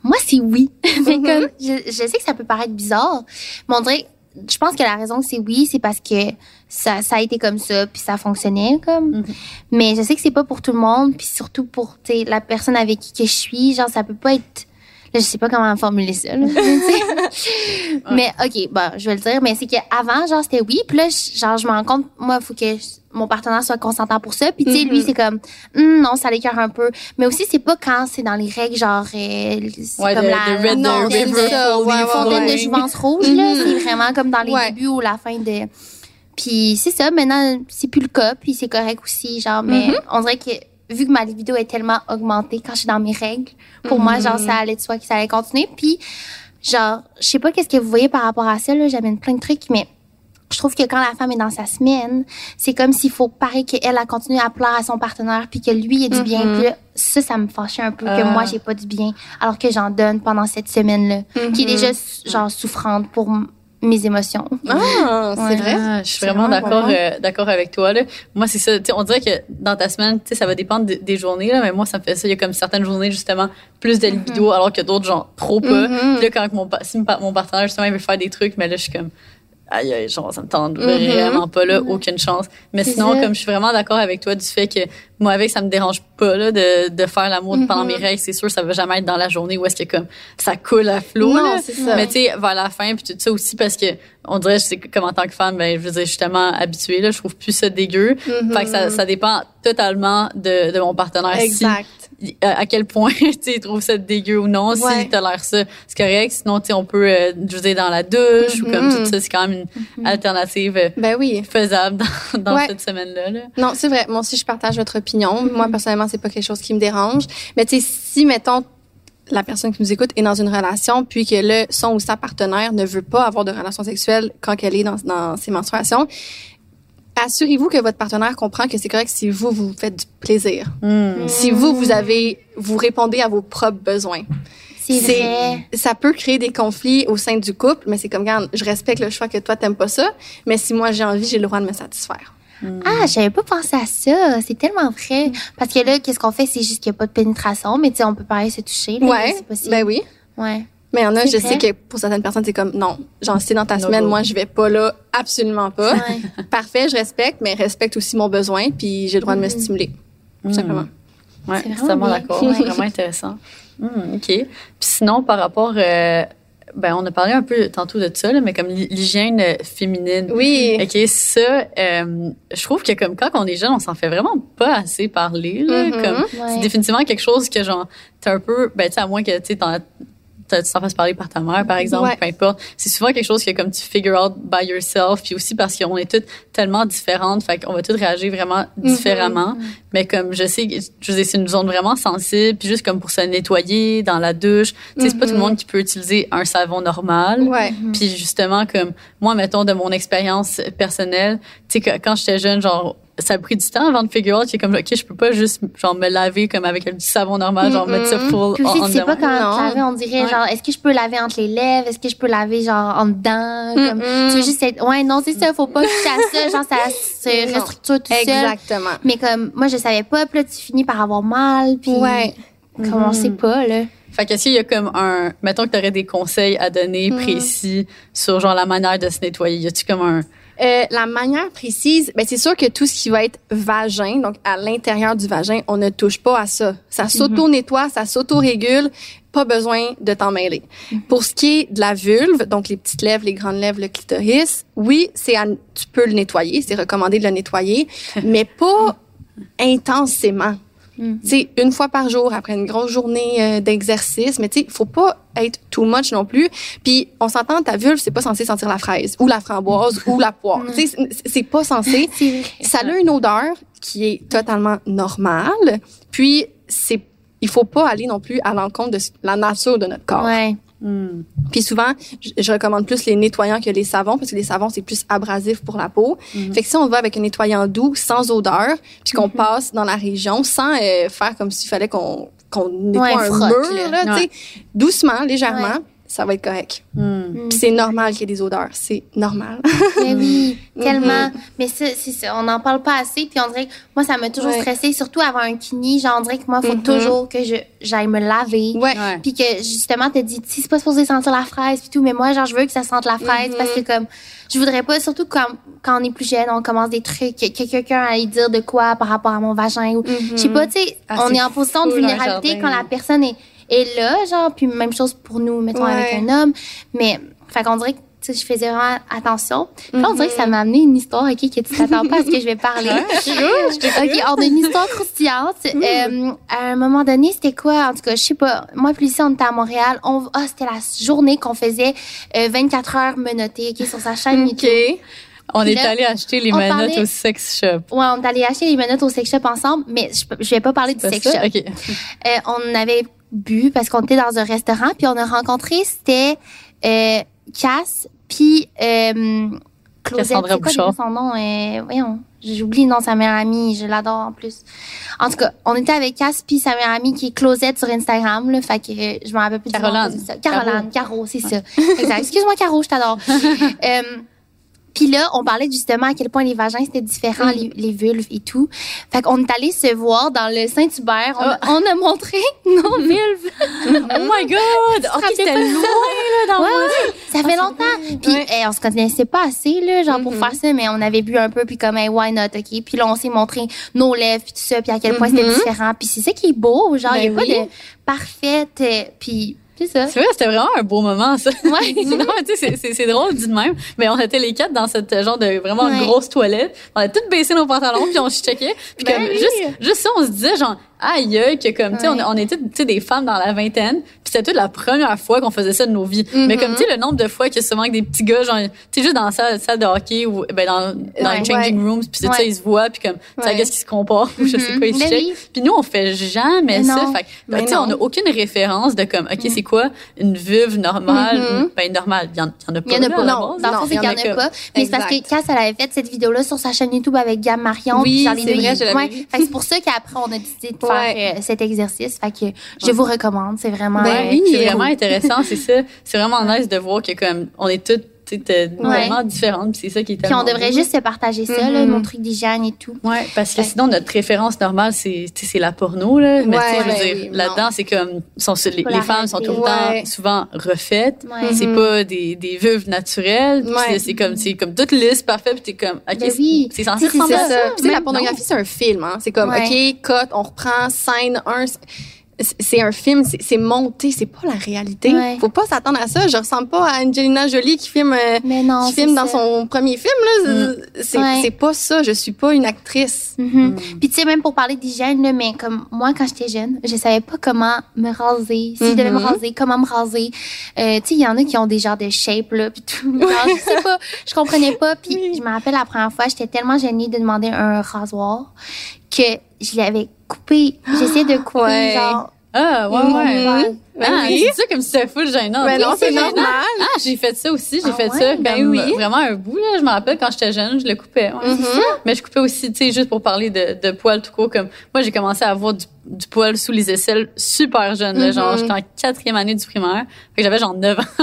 moi c'est oui. (laughs) mais Mhm. comme je, je sais que ça peut paraître bizarre, mais on dirait, je pense que la raison que c'est oui, c'est parce que ça, ça a été comme ça puis ça fonctionnait comme. Mhm. Mais je sais que c'est pas pour tout le monde, puis surtout pour la personne avec qui que je suis, genre ça peut pas être Là, je sais pas comment formuler ça. là. (laughs) Mais OK, bon, je vais le dire. Mais c'est qu'avant, genre, c'était oui. Puis là, genre, je me rends compte, moi, il faut que je- mon partenaire soit consentant pour ça. Puis, tu sais, lui, Mhm. c'est comme, Hum, non, ça l'écœure un peu. Mais aussi, c'est pas quand c'est dans les règles, genre, euh, c'est Ouais, comme de- la, de Red Non, fontaine River de- ouais, fontaine jouvence rouge, là. Mhm. C'est vraiment comme dans les Ouais. débuts ou la fin de... Puis c'est ça, maintenant, c'est plus le cas, puis c'est correct aussi, genre, mais Mhm. on dirait que vu que ma libido est tellement augmentée quand je suis dans mes règles, pour moi, genre, ça allait de soi que ça allait continuer. Puis, genre, je sais pas qu'est-ce que vous voyez par rapport à ça, là, j'amène plein de trucs, mais je trouve que quand la femme est dans sa semaine, c'est comme s'il faut pareil qu'elle elle continue à plaire à son partenaire, puis que lui ait du bien. Mhm. Puis là, ça, ça me fâchait un peu que Ah. moi, j'ai pas du bien, alors que j'en donne pendant cette semaine-là, qui est Mhm. déjà, genre, souffrante pour mes émotions. Ah, c'est Ouais. vrai? Ah, je suis vraiment d'accord euh, d'accord avec toi là. Moi c'est ça, on dirait que dans ta semaine, tu sais ça va dépendre de- des journées là, mais moi ça me fait ça, il y a comme certaines journées justement plus de libido alors que d'autres genre trop pas. Puis là quand mon si mon partenaire justement il veut faire des trucs, mais là je suis comme aïe aïe, genre ça me tente Mhm. vraiment pas là, aucune chance. Mais sinon comme je suis vraiment d'accord avec toi du fait que moi avec ça me dérange pas là de, de faire l'amour pendant Mhm. mes règles, c'est sûr ça va jamais être dans la journée où est-ce que comme ça coule à flot Non, là. ça. Mais tu sais, vers la fin, puis tout ça aussi, parce que on dirait, c'est comme en tant que femme, ben, je veux dire, justement, habituée, là, je trouve plus ça dégueu. Mhm. Fait que ça, ça dépend totalement de, de mon partenaire. Si- Exact. À, à quel point, (laughs) tu sais, il trouve ça dégueu ou non. Ouais. Si tolère ça, c'est correct. Sinon, tu on peut, euh, dire, dans la douche ou comme tout ça, c'est quand même une alternative euh, Ben oui. faisable dans, (laughs) dans Ouais. cette semaine-là. Là. Non, c'est vrai. Moi aussi, je partage votre opinion. Mm-hmm. Moi, personnellement, c'est pas quelque chose qui me dérange. Mais tu sais, si, mettons, la personne qui nous écoute est dans une relation, puis que le son ou sa partenaire ne veut pas avoir de relation sexuelle quand elle est dans, dans ses menstruations, assurez-vous que votre partenaire comprend que c'est correct si vous, vous faites du plaisir. Hmm. Si vous, vous avez, vous répondez à vos propres besoins. C'est. Ça peut créer des conflits au sein du couple, mais c'est comme, regarde, je respecte le choix que toi, t'aimes pas ça, mais si moi j'ai envie, j'ai le droit de me satisfaire. Ah, j'avais pas pensé à ça. C'est tellement vrai. Parce que là, qu'est-ce qu'on fait? C'est juste qu'il n'y a pas de pénétration, mais tu sais, on peut pareil se toucher. là, Ouais. C'est possible. Ben oui. Ouais. Mais il y en a, je vrai? sais que pour certaines personnes, c'est comme, non, genre, c'est dans ta No semaine, go. moi, je vais pas là, absolument pas. Ouais. (laughs) Parfait, je respecte, mais respecte aussi mon besoin, puis j'ai le droit de me Mm-hmm. stimuler. Tout simplement. Ouais, C'est c'est vraiment d'accord. Ouais, vraiment intéressant. Hmm, (laughs) OK. Puis sinon, par rapport, euh, ben, on a parlé un peu tantôt de ça, là, mais comme l'hy- l'hygiène euh, féminine. Oui. OK, ça, euh, je trouve que comme quand on est jeune, on s'en fait vraiment pas assez parler. Là, Mhm. comme, Ouais. C'est définitivement quelque chose que, genre, t'es un peu, ben, tu sais, à moins que, tu sais, tu t'en fasses parler par ta mère, par exemple, Ouais. peu importe. C'est souvent quelque chose que, comme, tu figure out by yourself, puis aussi parce qu'on est toutes tellement différentes, fait qu'on va toutes réagir vraiment différemment. Mais comme, je sais, je dire, c'est une zone vraiment sensible, puis juste comme pour se nettoyer dans la douche, tu sais, c'est pas tout le Mhm. monde qui peut utiliser un savon normal. Ouais. Puis justement, comme moi, mettons, de mon expérience personnelle, tu sais, quand j'étais jeune, genre, ça a pris du temps avant de figure out que comme ok je peux pas juste genre me laver comme avec du savon normal genre mettre ça full Puis aussi, on tu sais pas Non. laver, on dirait Ouais. genre, est-ce que je peux laver entre les lèvres? Est-ce que je peux laver genre en dedans? Comme, tu veux juste être, ouais, non, c'est ça, faut pas toucher à ça, genre, ça (laughs) se restructure tout seul. Exactement. Mais comme, moi, je savais pas, puis là, tu finis par avoir mal, puis. Ouais. Comme on sait pas, là. Fait qu'est-ce qu'il y a comme un mettons que tu aurais des conseils à donner Mm. précis sur genre la manière de se nettoyer y a-tu comme un Euh, la manière précise, ben c'est sûr que tout ce qui va être vagin, donc à l'intérieur du vagin, on ne touche pas à ça. Ça s'auto-nettoie, ça s'auto-régule, pas besoin de t'en mêler. Pour ce qui est de la vulve, donc les petites lèvres, les grandes lèvres, le clitoris, oui, c'est à- tu peux le nettoyer, c'est recommandé de le nettoyer, (laughs) mais pas intensément. Mm. Tu sais, une fois par jour après une grosse journée euh, d'exercice, mais tu sais, faut pas être too much non plus. Puis on s'entend, ta vulve, c'est pas censé sentir la fraise ou la framboise ou la poire. Tu sais, c'est- pas censé. (laughs) Ça a une odeur qui est totalement normale. Puis c'est, il faut pas aller non plus à l'encontre de la nature de notre corps. Ouais. Hmm. Puis souvent, je, je recommande plus les nettoyants que les savons parce que les savons c'est plus abrasif pour la peau. Fait que si on va avec un nettoyant doux, sans odeur, puis qu'on passe dans la région sans euh, faire comme s'il fallait qu'on qu'on nettoie Ouais, un frotte, mur, là. doucement, légèrement, Ouais. Ça va être correct. Hmm. Puis c'est normal qu'il y ait des odeurs, c'est normal. (laughs) Mais oui, Mhm. tellement. Mais ça, c'est ça, on n'en parle pas assez. Puis on dirait que moi, ça m'a toujours Ouais. stressé, surtout avant un kini. Genre, on dirait que moi, il faut Mhm. toujours que je j'aille me laver. ouais. Ouais. Puis que justement, t'as dit, si c'est pas supposé sentir la fraise, puis tout, mais moi, genre, je veux que ça sente la fraise Mhm. parce que, comme, je voudrais pas, surtout quand, quand on est plus jeune, on commence des trucs, que, que quelqu'un aille dire de quoi par rapport à mon vagin ou, je sais pas, tu sais, Ah, on est en position de vulnérabilité jardin. quand la personne est, est là, genre, puis même chose pour nous, mettons, Ouais. avec un homme. Mais, fait qu'on dirait que, je faisais vraiment attention. Puis là, on dirait que ça Mhm. m'a amené une histoire, OK, que tu t'attends pas à ce que je vais (laughs) parler. (laughs) OK, on a une histoire croustillante. Euh, à un moment donné, c'était quoi? En tout cas, je sais pas. Moi, puis Lucie, on était à Montréal. On, ah, c'était la journée qu'on faisait euh, 24 heures menottées, OK, sur sa chaîne OK. YouTube. On est allé acheter les on menottes parlait- au sex shop Ouais, on est allé acheter les menottes au sex shop ensemble, mais je, je vais pas parler du sex ça? shop. ok Euh, on avait bu parce qu'on était dans un restaurant, puis on a rencontré, c'était euh, Cass, puis euh, Claudette. Cassandra quoi Bouchard. déjà son nom? Euh, voyons, j'oublie le nom de sa meilleure amie, je l'adore en plus. En tout cas, on était avec Cass, puis sa meilleure amie qui est Claudette sur Instagram, là, fait que euh, je me rappelle plus du nom, Caroline. c'est ça. Caroline, Caro, c'est ça. Exact. Excuse-moi, Caro, je t'adore. (laughs) Euh, puis là, on parlait justement à quel point les vagins c'était différent, Mm. les, les vulves et tout. Fait qu'on est allé se voir dans le Saint-Hubert. On, a- Ah. on a montré (laughs) nos vulves. oh my god ok c'était loin là dans Ouais, moi ouais, ça fait longtemps. Puis Ouais. eh, on se connaissait pas assez là, genre pour faire ça, mais on avait bu un peu puis comme hey, why not, ok? Puis là on s'est montré nos lèvres puis tout ça, puis à quel point c'était Mhm. différent. Puis c'est ça qui est beau, genre il y a Ben pas de parfaite. euh, Puis c'est ça. c'est vrai c'était vraiment un beau moment ça Ouais. (laughs) non mais tu sais c'est- drôle dit de même mais on était les quatre dans cette genre de vraiment Ouais. grosse toilette on a toutes baissé nos pantalons puis on se checkait puis Ben comme oui. juste juste ça on se disait genre aïe que comme tu sais on, Ouais. on était tu sais des femmes dans la vingtaine puis c'était toute la première fois qu'on faisait ça de nos vies Mhm. mais comme tu sais le nombre de fois que souvent que des petits gars genre tu sais juste dans la salle, de hockey ou ben dans dans Ouais. les changing rooms puis tu sais Ouais. ils se voient puis comme tu sais Ouais. qu'est-ce qu'ils se comportent ou je sais pas ils se checkent puis nous on fait jamais Mais ça non. fait tu sais on a aucune référence de comme ok c'est quoi une vulve normale? Mhm. ben normale il y y en a pas Il y en a là, pas. Non. Dans le fond, Non, c'est qu'il y en a pas. Mais c'est parce que. Cass, elle avait fait cette vidéo-là sur sa chaîne YouTube avec Gab Marion. Oui, c'est vrai, ouais. c'est pour ça qu'après, on a de (laughs) faire Ouais. euh, cet exercice. Fait que je vous recommande. C'est vraiment. Ben euh, oui. c'est vraiment intéressant c'est ça c'est vraiment nice de voir que comme on est toutes t'es tellement différentes puis c'est ça qui est Puis on devrait juste se partager ça, là, Mhm. nos trucs d'hygiène et tout. Ouais, parce que Ouais. sinon notre référence normale c'est la porno là, mais tu sais Ouais, je veux ouais, dire oui, là-dedans c'est comme sont les, femmes sont tout le temps Ouais. souvent refaites. Ouais. C'est Mhm. pas des, des vulves naturelles. c'est- C'est comme c'est comme toute lisse parfaite puis t'es comme ok Ben oui. c'est censé ressembler C'est à ça. la pornographie, c'est un film. Hein. C'est comme, Ouais. OK, cut, on reprend, scène 1. C'est un film, c'est- monté, c'est pas la réalité. Ouais. Faut pas s'attendre à ça. Je ressemble pas à Angelina Jolie qui filme, euh, Mais non. qui filme dans ça. son premier film. Là. C'est Ouais. c'est pas ça. Je suis pas une actrice. Mhm. Puis tu sais, même pour parler d'hygiène, là, mais comme moi, quand j'étais jeune, je savais pas comment me raser. Si je devais me Mhm. raser, comment me raser. Euh, tu sais, il y en a qui ont des genres de shape, là, puis tout. (laughs) Genre, je sais pas, je comprenais pas. Puis je me rappelle la première fois, j'étais tellement gênée de demander un rasoir que je l'avais coupé. J'essayais de couper, genre, Ah ouais ouais. Poil. Ben ah, oui. c'est ça comme si c'était full gênant. Ben non, c'est normal. Ah, j'ai fait ça aussi. J'ai Ah fait ouais? ça Ben comme oui. vraiment un bout. Là. Je me rappelle quand j'étais jeune, je le coupais. Ouais, ça. Mais je coupais aussi, tu sais, juste pour parler de, de poils tout court. Comme moi, j'ai commencé à avoir du, du poil sous les aisselles super jeune. là. Genre, Mhm. j'étais en quatrième année du primaire. Fait que j'avais genre 9 ans. (laughs)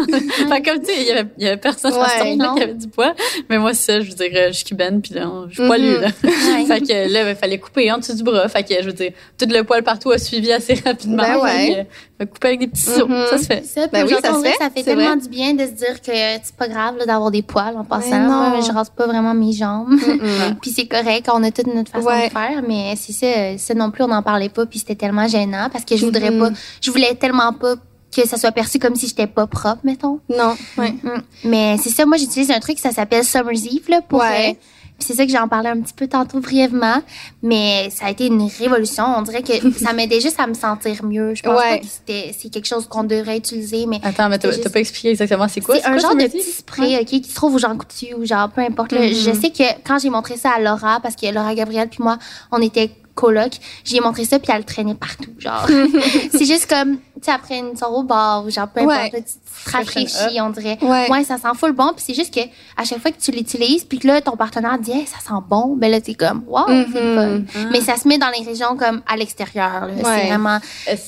fait que comme tu sais, il y avait, y avait personne ce Ouais, temps-là non. qui avait du poil. Mais moi, ça, je veux dire, je suis cubaine puis là, je suis poilue. Là. (laughs) Ouais. fait que là, il fallait couper en dessous du bras. Fait que je veux dire, tout le poil partout a suivi assez rapidement. Ben ouais. Couper avec des petits ciseaux, Mhm. ça se fait. Ça, puis Ben oui, ça se fait, ça fait tellement vrai. du bien de se dire que c'est pas grave d'avoir des poils en passant. non. Moi, je rase pas vraiment mes jambes. Mm-mm. (laughs) puis c'est correct, on a toute notre façon Ouais. de faire, mais c'est ça, ça non plus, on n'en parlait pas, puis c'était tellement gênant parce que je voudrais pas, je voulais tellement pas que ça soit perçu comme si j'étais pas propre, mettons. Non, ouais. Mm. Mais c'est ça, moi j'utilise un truc, ça s'appelle Summer's Eve, là, pour... Ouais. euh, c'est ça que j'en parlais un petit peu tantôt brièvement, mais ça a été une révolution. On dirait que (laughs) ça m'aidait juste à me sentir mieux. Je pense Ouais. pas que c'était c'est quelque chose qu'on devrait utiliser, mais Attends, mais t'as juste- pas expliqué exactement c'est quoi? c'est un quoi, genre de petit spray, OK, qui se trouve au Jean Coutu ou genre peu importe. Mhm. Je sais que quand j'ai montré ça à Laura, parce que Laura Gabrielle puis moi, on était coloc, j'ai montré ça puis elle le traînait partout, genre. (laughs) c'est juste comme, tu sais, après une soirée au bar ou genre peu importe, Ouais. tu te rafraîchis, on dirait. Ouais. Ouais, ça sent full bon. Puis c'est juste que à chaque fois que tu l'utilises, puis que là, ton partenaire dit, hey, ça sent bon, ben là, t'es comme, wow, c'est le fun. Mhm. Mais ça se met dans les régions comme à l'extérieur. Ouais. C'est vraiment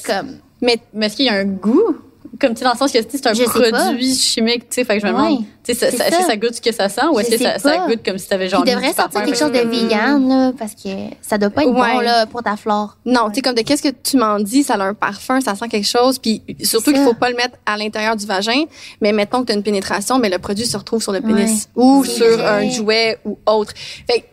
comme, mais, mais est-ce qu'il y a un goût? Comme, tu sais, dans le sens que c'est un Je produit chimique, tu sais, fait que je me Ouais. demande, tu sais, est-ce que ça goûte ce que ça sent ou est-ce que ça, ça goûte comme si t'avais genre il devrait sortir quelque chose de vegan, là, parce que ça doit pas être Ouais. bon, là, pour ta flore. Non, tu sais, comme de qu'est-ce que tu m'en dis, ça a un parfum, ça sent quelque chose, puis surtout qu'il faut pas le mettre à l'intérieur du vagin, mais mettons que tu as une pénétration, mais le produit se retrouve sur le pénis Ouais. ou sur vrai. un jouet ou autre. Fait que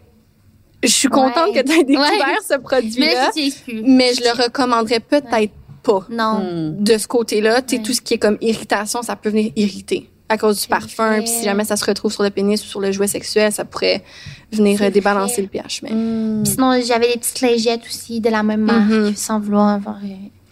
je suis contente Ouais. que tu aies découvert Ouais. ce Mais produit-là, plus. mais je le recommanderais peut-être pas Non. De ce côté-là. Tu sais, Ouais. tout ce qui est comme irritation, ça peut venir irriter à cause du parfum, puis si jamais ça se retrouve sur le pénis ou sur le jouet sexuel, ça pourrait venir euh, débalancer vrai. le pH. Mais... Hmm. Puis Sinon, j'avais des petites lingettes aussi de la même marque, Mhm. sans vouloir avoir euh,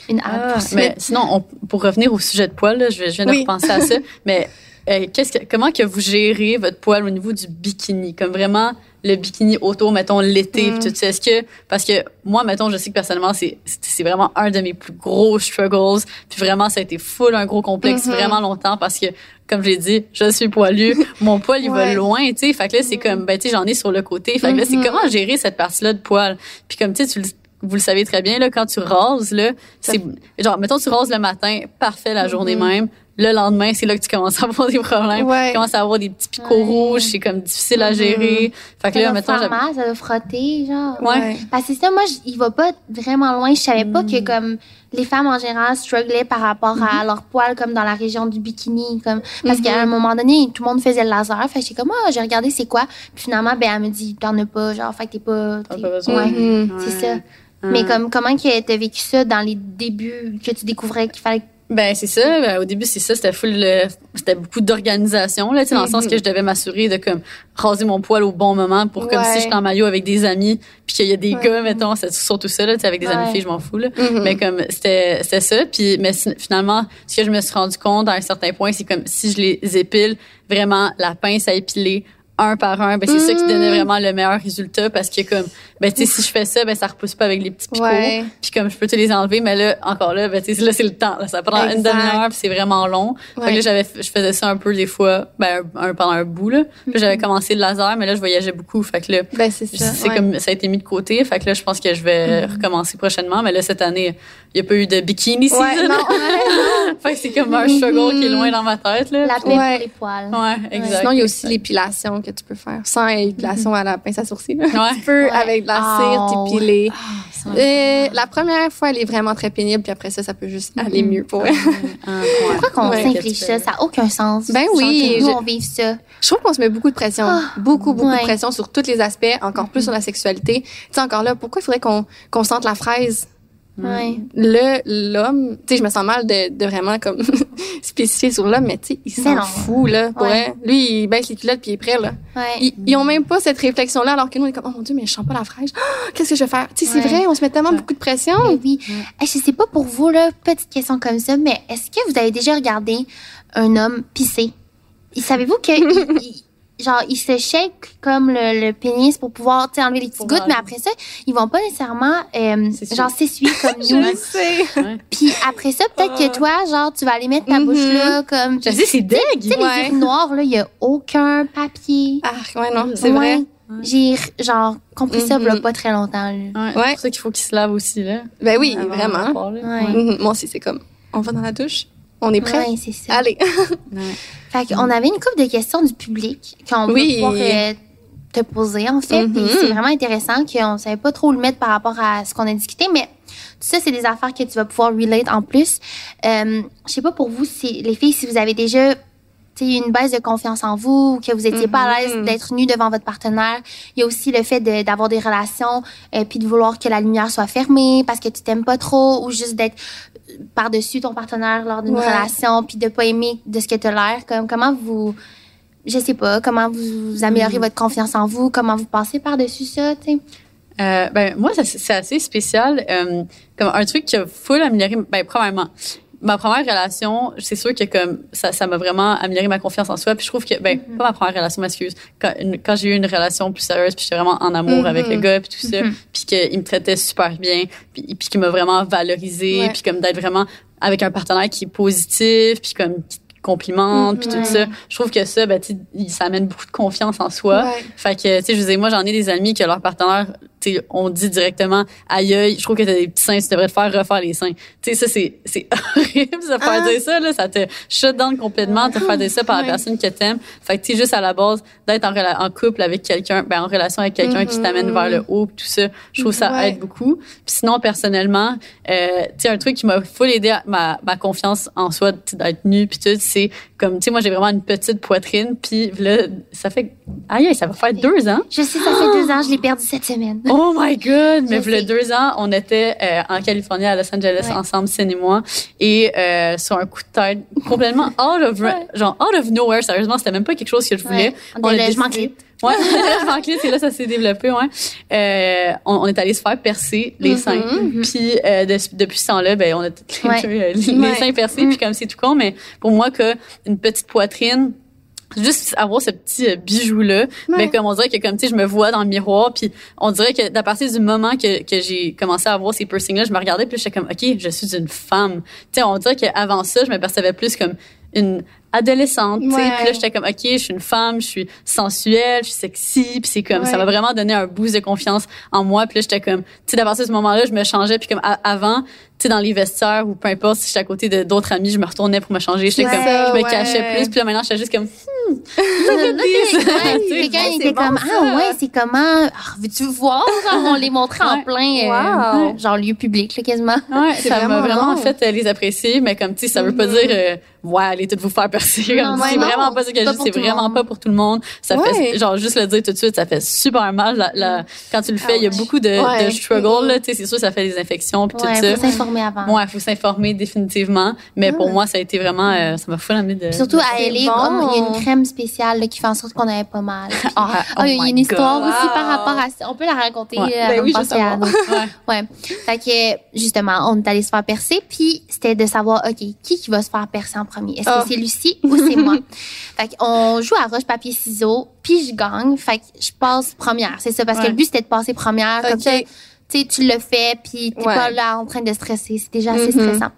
une Ah, pour ça. mais sinon, on- pour revenir au sujet de poil, là, je, je viens de Oui. repenser à ça, (laughs) mais euh, qu'est-ce que, comment que vous gérez votre poil au niveau du bikini? Comme vraiment le bikini autour, mettons, l'été, Mm. tout ça. Est-ce que, parce que moi, mettons, je sais que personnellement, c'est, c'est vraiment un de mes plus gros struggles. Puis vraiment, ça a été full un gros complexe Mhm. vraiment longtemps parce que, comme je l'ai dit, je suis poilue, (laughs) mon poil, il va loin, tu sais. Fait que là, c'est comme, ben, tu sais, j'en ai sur le côté. Fait que là, c'est Mhm. comment gérer cette partie-là de poil? Puis comme, tu sais, tu le vous le savez très bien, là, quand tu rases, là, c'est, genre, mettons, tu rases le matin, parfait la journée Mhm. même. Le lendemain, c'est là que tu commences à avoir des problèmes. Ouais. Tu commences à avoir des petits picots Ouais. rouges, c'est comme difficile à Mhm. gérer. Fait que ça là, doit mettons, faire mal, ça doit frotter, genre. Ouais. Parce que ça, moi, je- il va pas vraiment loin. Je savais pas Mm. que comme les femmes en général strugglaient par rapport Mm-hmm. à leur poil, comme dans la région du bikini, comme parce qu'à un moment donné, tout le monde faisait le laser. Fait que j'étais comme ah, j'ai regardé c'est quoi. Puis finalement, ben elle me dit t'en as pas, genre fait que t'es pas. T'as pas besoin. Ouais, c'est Ouais. ça. Mais comme comment que t'as vécu ça dans les débuts que tu découvrais qu'il fallait Ben c'est ça. Ben, au début c'est ça, c'était full, euh, c'était beaucoup d'organisation là, tu sais, dans le sens Mhm. que je devais m'assurer de comme raser mon poil au bon moment pour comme Ouais. si j'étais en maillot avec des amis, puis qu'il y a des Ouais. gars, mettons, c'est surtout ça là, tu sais, avec des amis filles, je m'en fous là. Mhm. Mais comme c'était c'était ça, puis mais finalement, ce que je me suis rendu compte à un certain point, c'est comme si je les épile vraiment la pince à épiler un par un, ben c'est ça qui donnait Mhm. vraiment le meilleur résultat parce que comme ben tu sais si je fais ça, ben ça repousse pas avec les petits picots. Ouais. Puis comme je peux te les enlever, mais là, encore là, ben, tu sais, là, c'est le temps. Là, ça prend une demi-heure, puis c'est vraiment long. Fait que là, j'avais, je faisais ça un peu des fois, ben, un, un- pendant un bout, là. Puis j'avais commencé le laser, mais là, je voyageais beaucoup. Fait que là, Ben, c'est ça. ouais. comme, ça a été mis de côté. Fait que là, je pense que je vais recommencer prochainement. Mais là, cette année, il n'y a pas eu de bikini season. Non. (laughs) fait que c'est comme un struggle qui est loin dans ma tête, là. la pour les poils. Ouais, exact. Sinon, il y a aussi l'épilation que tu peux faire sans épilation à la pince à sourcils. là. Ouais. Tu peux, Ouais. avec de Oh. ça- Euh, la première fois, elle est vraiment très pénible, puis après ça, ça peut juste aller mieux pour elle. Ah. Pourquoi (laughs) qu'on s'inflige ça? Ça n'a aucun sens. Ben oui, que Nous, je- on vive ça. Je trouve qu'on se met beaucoup de pression. Ah, beaucoup, beaucoup ouais. de pression sur tous les aspects, encore plus sur la sexualité. Tu sais, encore là, pourquoi il faudrait qu'on qu'on sente la fraise? Ouais. Le, l'homme, tu sais, je me sens mal de, de vraiment comme (laughs) spécifier sur l'homme, mais tu sais, il s'en fout, là, pour Ouais. Lui, il baisse les culottes puis il est prêt, là. Ouais. Ils, ils ont même pas cette réflexion-là, alors que nous, on est comme, oh mon Dieu, mais je sens pas la. Ah, (gasps) Qu'est-ce que je vais faire? Tu sais, c'est vrai, on se met tellement beaucoup de pression. Mais oui. Je sais pas pour vous, là, petite question comme ça, mais est-ce que vous avez déjà regardé un homme pisser? Et Savez-vous que, (laughs) il- il- genre, ils se shake comme le, le pénis pour pouvoir, enlever les petites Pour gouttes, mais après ça, ils vont pas nécessairement, euh, S'essuyer. genre, s'essuyer comme (laughs) nous. Je sais. Puis après ça, peut-être que toi, genre, tu vas aller mettre ta bouche Mhm. là, comme. Je sais, c'est deg. Tu sais, Ouais. les urinoirs, là, il y a aucun papier. Ah, ouais, non, c'est Ouais. vrai. J'ai, genre, compris ça, il y a Mhm. pas très longtemps, là. Ouais. Ouais. C'est pour ça qu'il faut qu'ils se lavent aussi, là. Ben oui, avant vraiment. parler. Ouais. Mhm. Moi aussi, c'est comme, on va dans la douche, on est prêt? Ouais, c'est ça. Allez. (laughs) Ouais. Fait qu'on avait une couple de questions du public qu'on Oui. peut pouvoir euh, te poser, en fait. Mhm. c'est vraiment intéressant qu'on savait pas trop le mettre par rapport à ce qu'on a discuté, mais tout ça, c'est des affaires que tu vas pouvoir relate en plus. Euh, je sais pas pour vous, si, les filles, si vous avez déjà une baisse de confiance en vous, ou que vous étiez pas à l'aise Mhm. d'être nu devant votre partenaire. Il y a aussi le fait de- d'avoir des relations, euh, puis de vouloir que la lumière soit fermée parce que tu t'aimes pas trop, ou juste d'être par-dessus ton partenaire lors d'une Ouais. relation, puis de pas aimer de ce que tu as l'air. Comme, comment vous, je sais pas, comment vous améliorez votre confiance en vous, comment vous passez par-dessus ça, tu sais? Euh, ben moi c'est assez spécial euh, comme un truc qui a full amélioré ben premièrement ma première relation c'est sûr que comme ça ça m'a vraiment amélioré ma confiance en soi puis je trouve que ben pas ma première relation m'excuse quand, quand j'ai eu une relation plus sérieuse puis j'étais vraiment en amour avec le gars puis tout ça Mhm. puis qu'il me traitait super bien puis, puis qu'il m'a vraiment valorisé Ouais. puis comme d'être vraiment avec un partenaire qui est positif puis comme qui te complimente puis tout ça je trouve que ça ben tu sais, ça amène beaucoup de confiance en soi Ouais. fait que, tu sais, je vous dis, moi, j'en ai des amis que leur partenaire, on dit directement, aïe, aïe, je trouve que t'as des petits seins, tu devrais te faire refaire les seins. Tu sais, ça, c'est, c'est (laughs) horrible de faire Ah. dire ça, là. Ça te shut down complètement, de faire dire ça par la personne que t'aimes. Fait que, tu sais, juste à la base, d'être en, en couple avec quelqu'un, ben, en relation avec quelqu'un qui Mhm. t'amène vers le haut, tout ça, je trouve ça Ouais. aide beaucoup. Puis sinon, personnellement, euh, tu sais, un truc qui m'a full aidé à ma, ma confiance en soi, d'être nu puis tout, c'est comme, tu sais, moi, j'ai vraiment une petite poitrine, puis là, ça fait, aïe, ça va faire deux ans. Je sais, ça fait deux ans, je l'ai perdu cette semaine. Oh my god! Mais sais. deux ans, on était euh, en Californie, à Los Angeles, Ouais. ensemble, Cine et moi. Et euh, sur un coup de tête, complètement out of, genre out of nowhere, sérieusement, c'était même pas quelque chose que je voulais. Ouais. On a décidé-. Ouais, (laughs) c'est là ça s'est développé, ouais. Euh, on, on est allé se faire percer les seins. Puis euh, de- depuis ce temps-là, ben on a tous les Ouais. euh, les Ouais. seins percés. Puis comme c'est tout con, mais pour moi que une petite poitrine, juste avoir ce petit euh, bijou là Ouais. ben comme on dirait que comme tu sais je me vois dans le miroir puis on dirait que à partir du moment que, que j'ai commencé à avoir ces piercings là je me regardais puis j'étais comme ok je suis une femme tu sais on dirait qu'avant ça je me percevais plus comme une adolescente tu sais. Ouais. puis là j'étais comme ok je suis une femme je suis sensuelle je suis sexy puis c'est comme ça m'a vraiment donné un boost de confiance en moi. Puis là j'étais comme tu sais à partir de ce moment là je me changeais. Puis comme à- avant sais dans les vestiaires ou peu importe si j'étais à côté d'autres amis je me retournais pour me changer j'étais Ouais. comme je me Ouais. cachais plus puis là maintenant j'étais juste comme (laughs) this. (laughs) quelqu'un était comme ah ouais c'est comment? Ah, veux-tu voir? Genre on les montrait en plein euh, genre lieu public là, quasiment Ouais, (laughs) ça m'a vraiment fait euh, les apprécier, mais comme tu sais, ça veut pas Mhm. dire euh, ouais, allez toutes vous faire percer. C'est vraiment pas ça que je c'est tout le vraiment monde. pas pour tout le monde. Ça fait genre juste le dire tout de suite, ça fait super mal. La- quand tu le fais, il y a beaucoup de, de struggle là, tu sais, c'est sûr ça fait des infections puis tout ça. S'informer avant Ouais, faut s'informer définitivement, mais pour moi ça a été vraiment euh, ça m'a full amené de Puis surtout à LA bon. comme il y a une crème spéciale là, qui fait en sorte qu'on avait pas mal Puis- (laughs) Ah, Ah, il y a une histoire God. aussi Wow. par rapport à ça. On peut la raconter Ouais. euh, Ben oui. Ouais. Ouais. Fait que, justement, on est allé se faire percer, puis c'était de savoir, OK, qui qui va se faire percer en premier? Est-ce Oh. que c'est Lucie ou c'est moi? (laughs) Fait qu'on joue à roche, papier, ciseaux, puis je gagne. Fait que je passe première. C'est ça, parce que le but, c'était de passer première. Comme ça, sais, tu le fais, puis t'es Ouais. pas là en train de stresser. C'est déjà assez Mhm. stressant.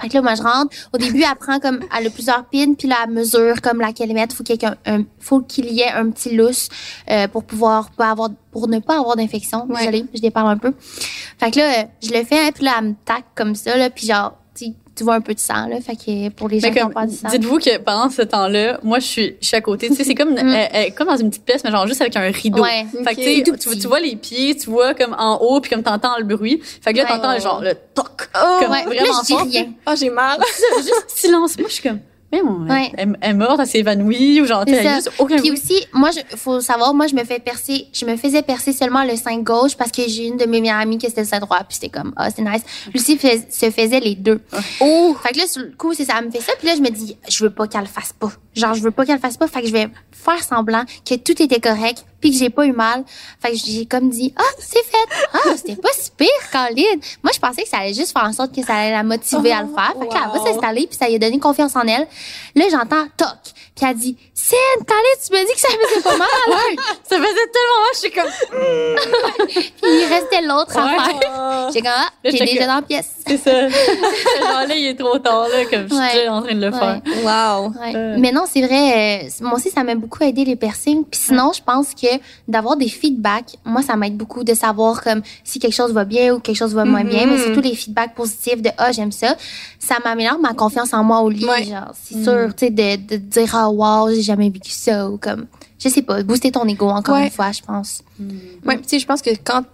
Fait que là, moi, je rentre. Au début, elle prend comme, elle a plusieurs pins, puis elle mesure comme laquelle mettre. Faut qu'il y ait un, faut qu'il y ait un petit lousse, euh, pour pouvoir pas avoir, pour ne pas avoir d'infection. Ouais. Désolée, je déparle un peu. Fait que là, je le fais, hein, puis là, elle me tac comme ça, là, puis genre, tu vois un peu de sang, là. Fait que pour les gens qui ont pas du sang. dites-vous que pendant ce temps-là, moi, je suis, je suis à côté. Tu sais, c'est comme, Mm. euh, euh, comme dans une petite pièce, mais genre juste avec un rideau. Ouais. Fait que, tu tu, vois les pieds, tu vois comme en haut, puis comme t'entends le bruit. Fait que là, Ouais. t'entends genre le toc. Oh, comme là, je dis rien. oh, j'ai mal. juste silence. Moi, je suis comme, Ouais. elle, elle est morte, elle s'est évanouie, ou genre, elle juste aucun Puis aussi, moi, je, faut savoir, moi, je me fais percer, je me faisais percer seulement le sein gauche parce que j'ai une de mes meilleures amies qui c'était le sein droit. Puis c'était comme, ah, c'est nice. Lucie fais- se faisait les deux. Oh, Fait que là, sur le coup, c'est ça, elle me fait ça. Puis là, je me dis, je veux pas qu'elle le fasse pas. Genre, je veux pas qu'elle le fasse pas. Fait que je vais faire semblant que tout était correct. Puis que j'ai pas eu mal. Fait que j'ai comme dit, ah, c'est fait. Ah, c'était pas si pire, Colin. Moi, je pensais que ça allait juste faire en sorte que ça allait la motiver à le faire. Fait que là, elle va s'installer, puis ça lui a donné confiance en elle. Là, j'entends toc. Puis elle dit, Cine, Colin, tu me dis que ça faisait pas mal. (laughs) Ça faisait tellement mal, je suis comme... (laughs) puis il restait l'autre à Ouais. faire. (laughs) J'ai comme, ah, j'étais déjà que- dans la pièce. C'est ça. Genre là, il est trop tard, là, comme je suis Ouais. déjà en train de le faire. Wow. Ouais. Euh. Mais non, c'est vrai. euh, moi aussi, ça m'a beaucoup aidé les piercings. Puis sinon, je pense que d'avoir des feedbacks, moi, ça m'aide beaucoup de savoir comme si quelque chose va bien ou quelque chose va moins bien. Mais surtout les feedbacks positifs de ah j'aime ça, ça m'améliore ma confiance en moi au lit. Ouais. Genre, c'est sûr, tu sais, de, de dire ah wow, j'ai jamais vécu ça ou comme je sais pas, booster ton ego encore Ouais. une fois, je pense. Ouais, puis tu sais, je pense que quand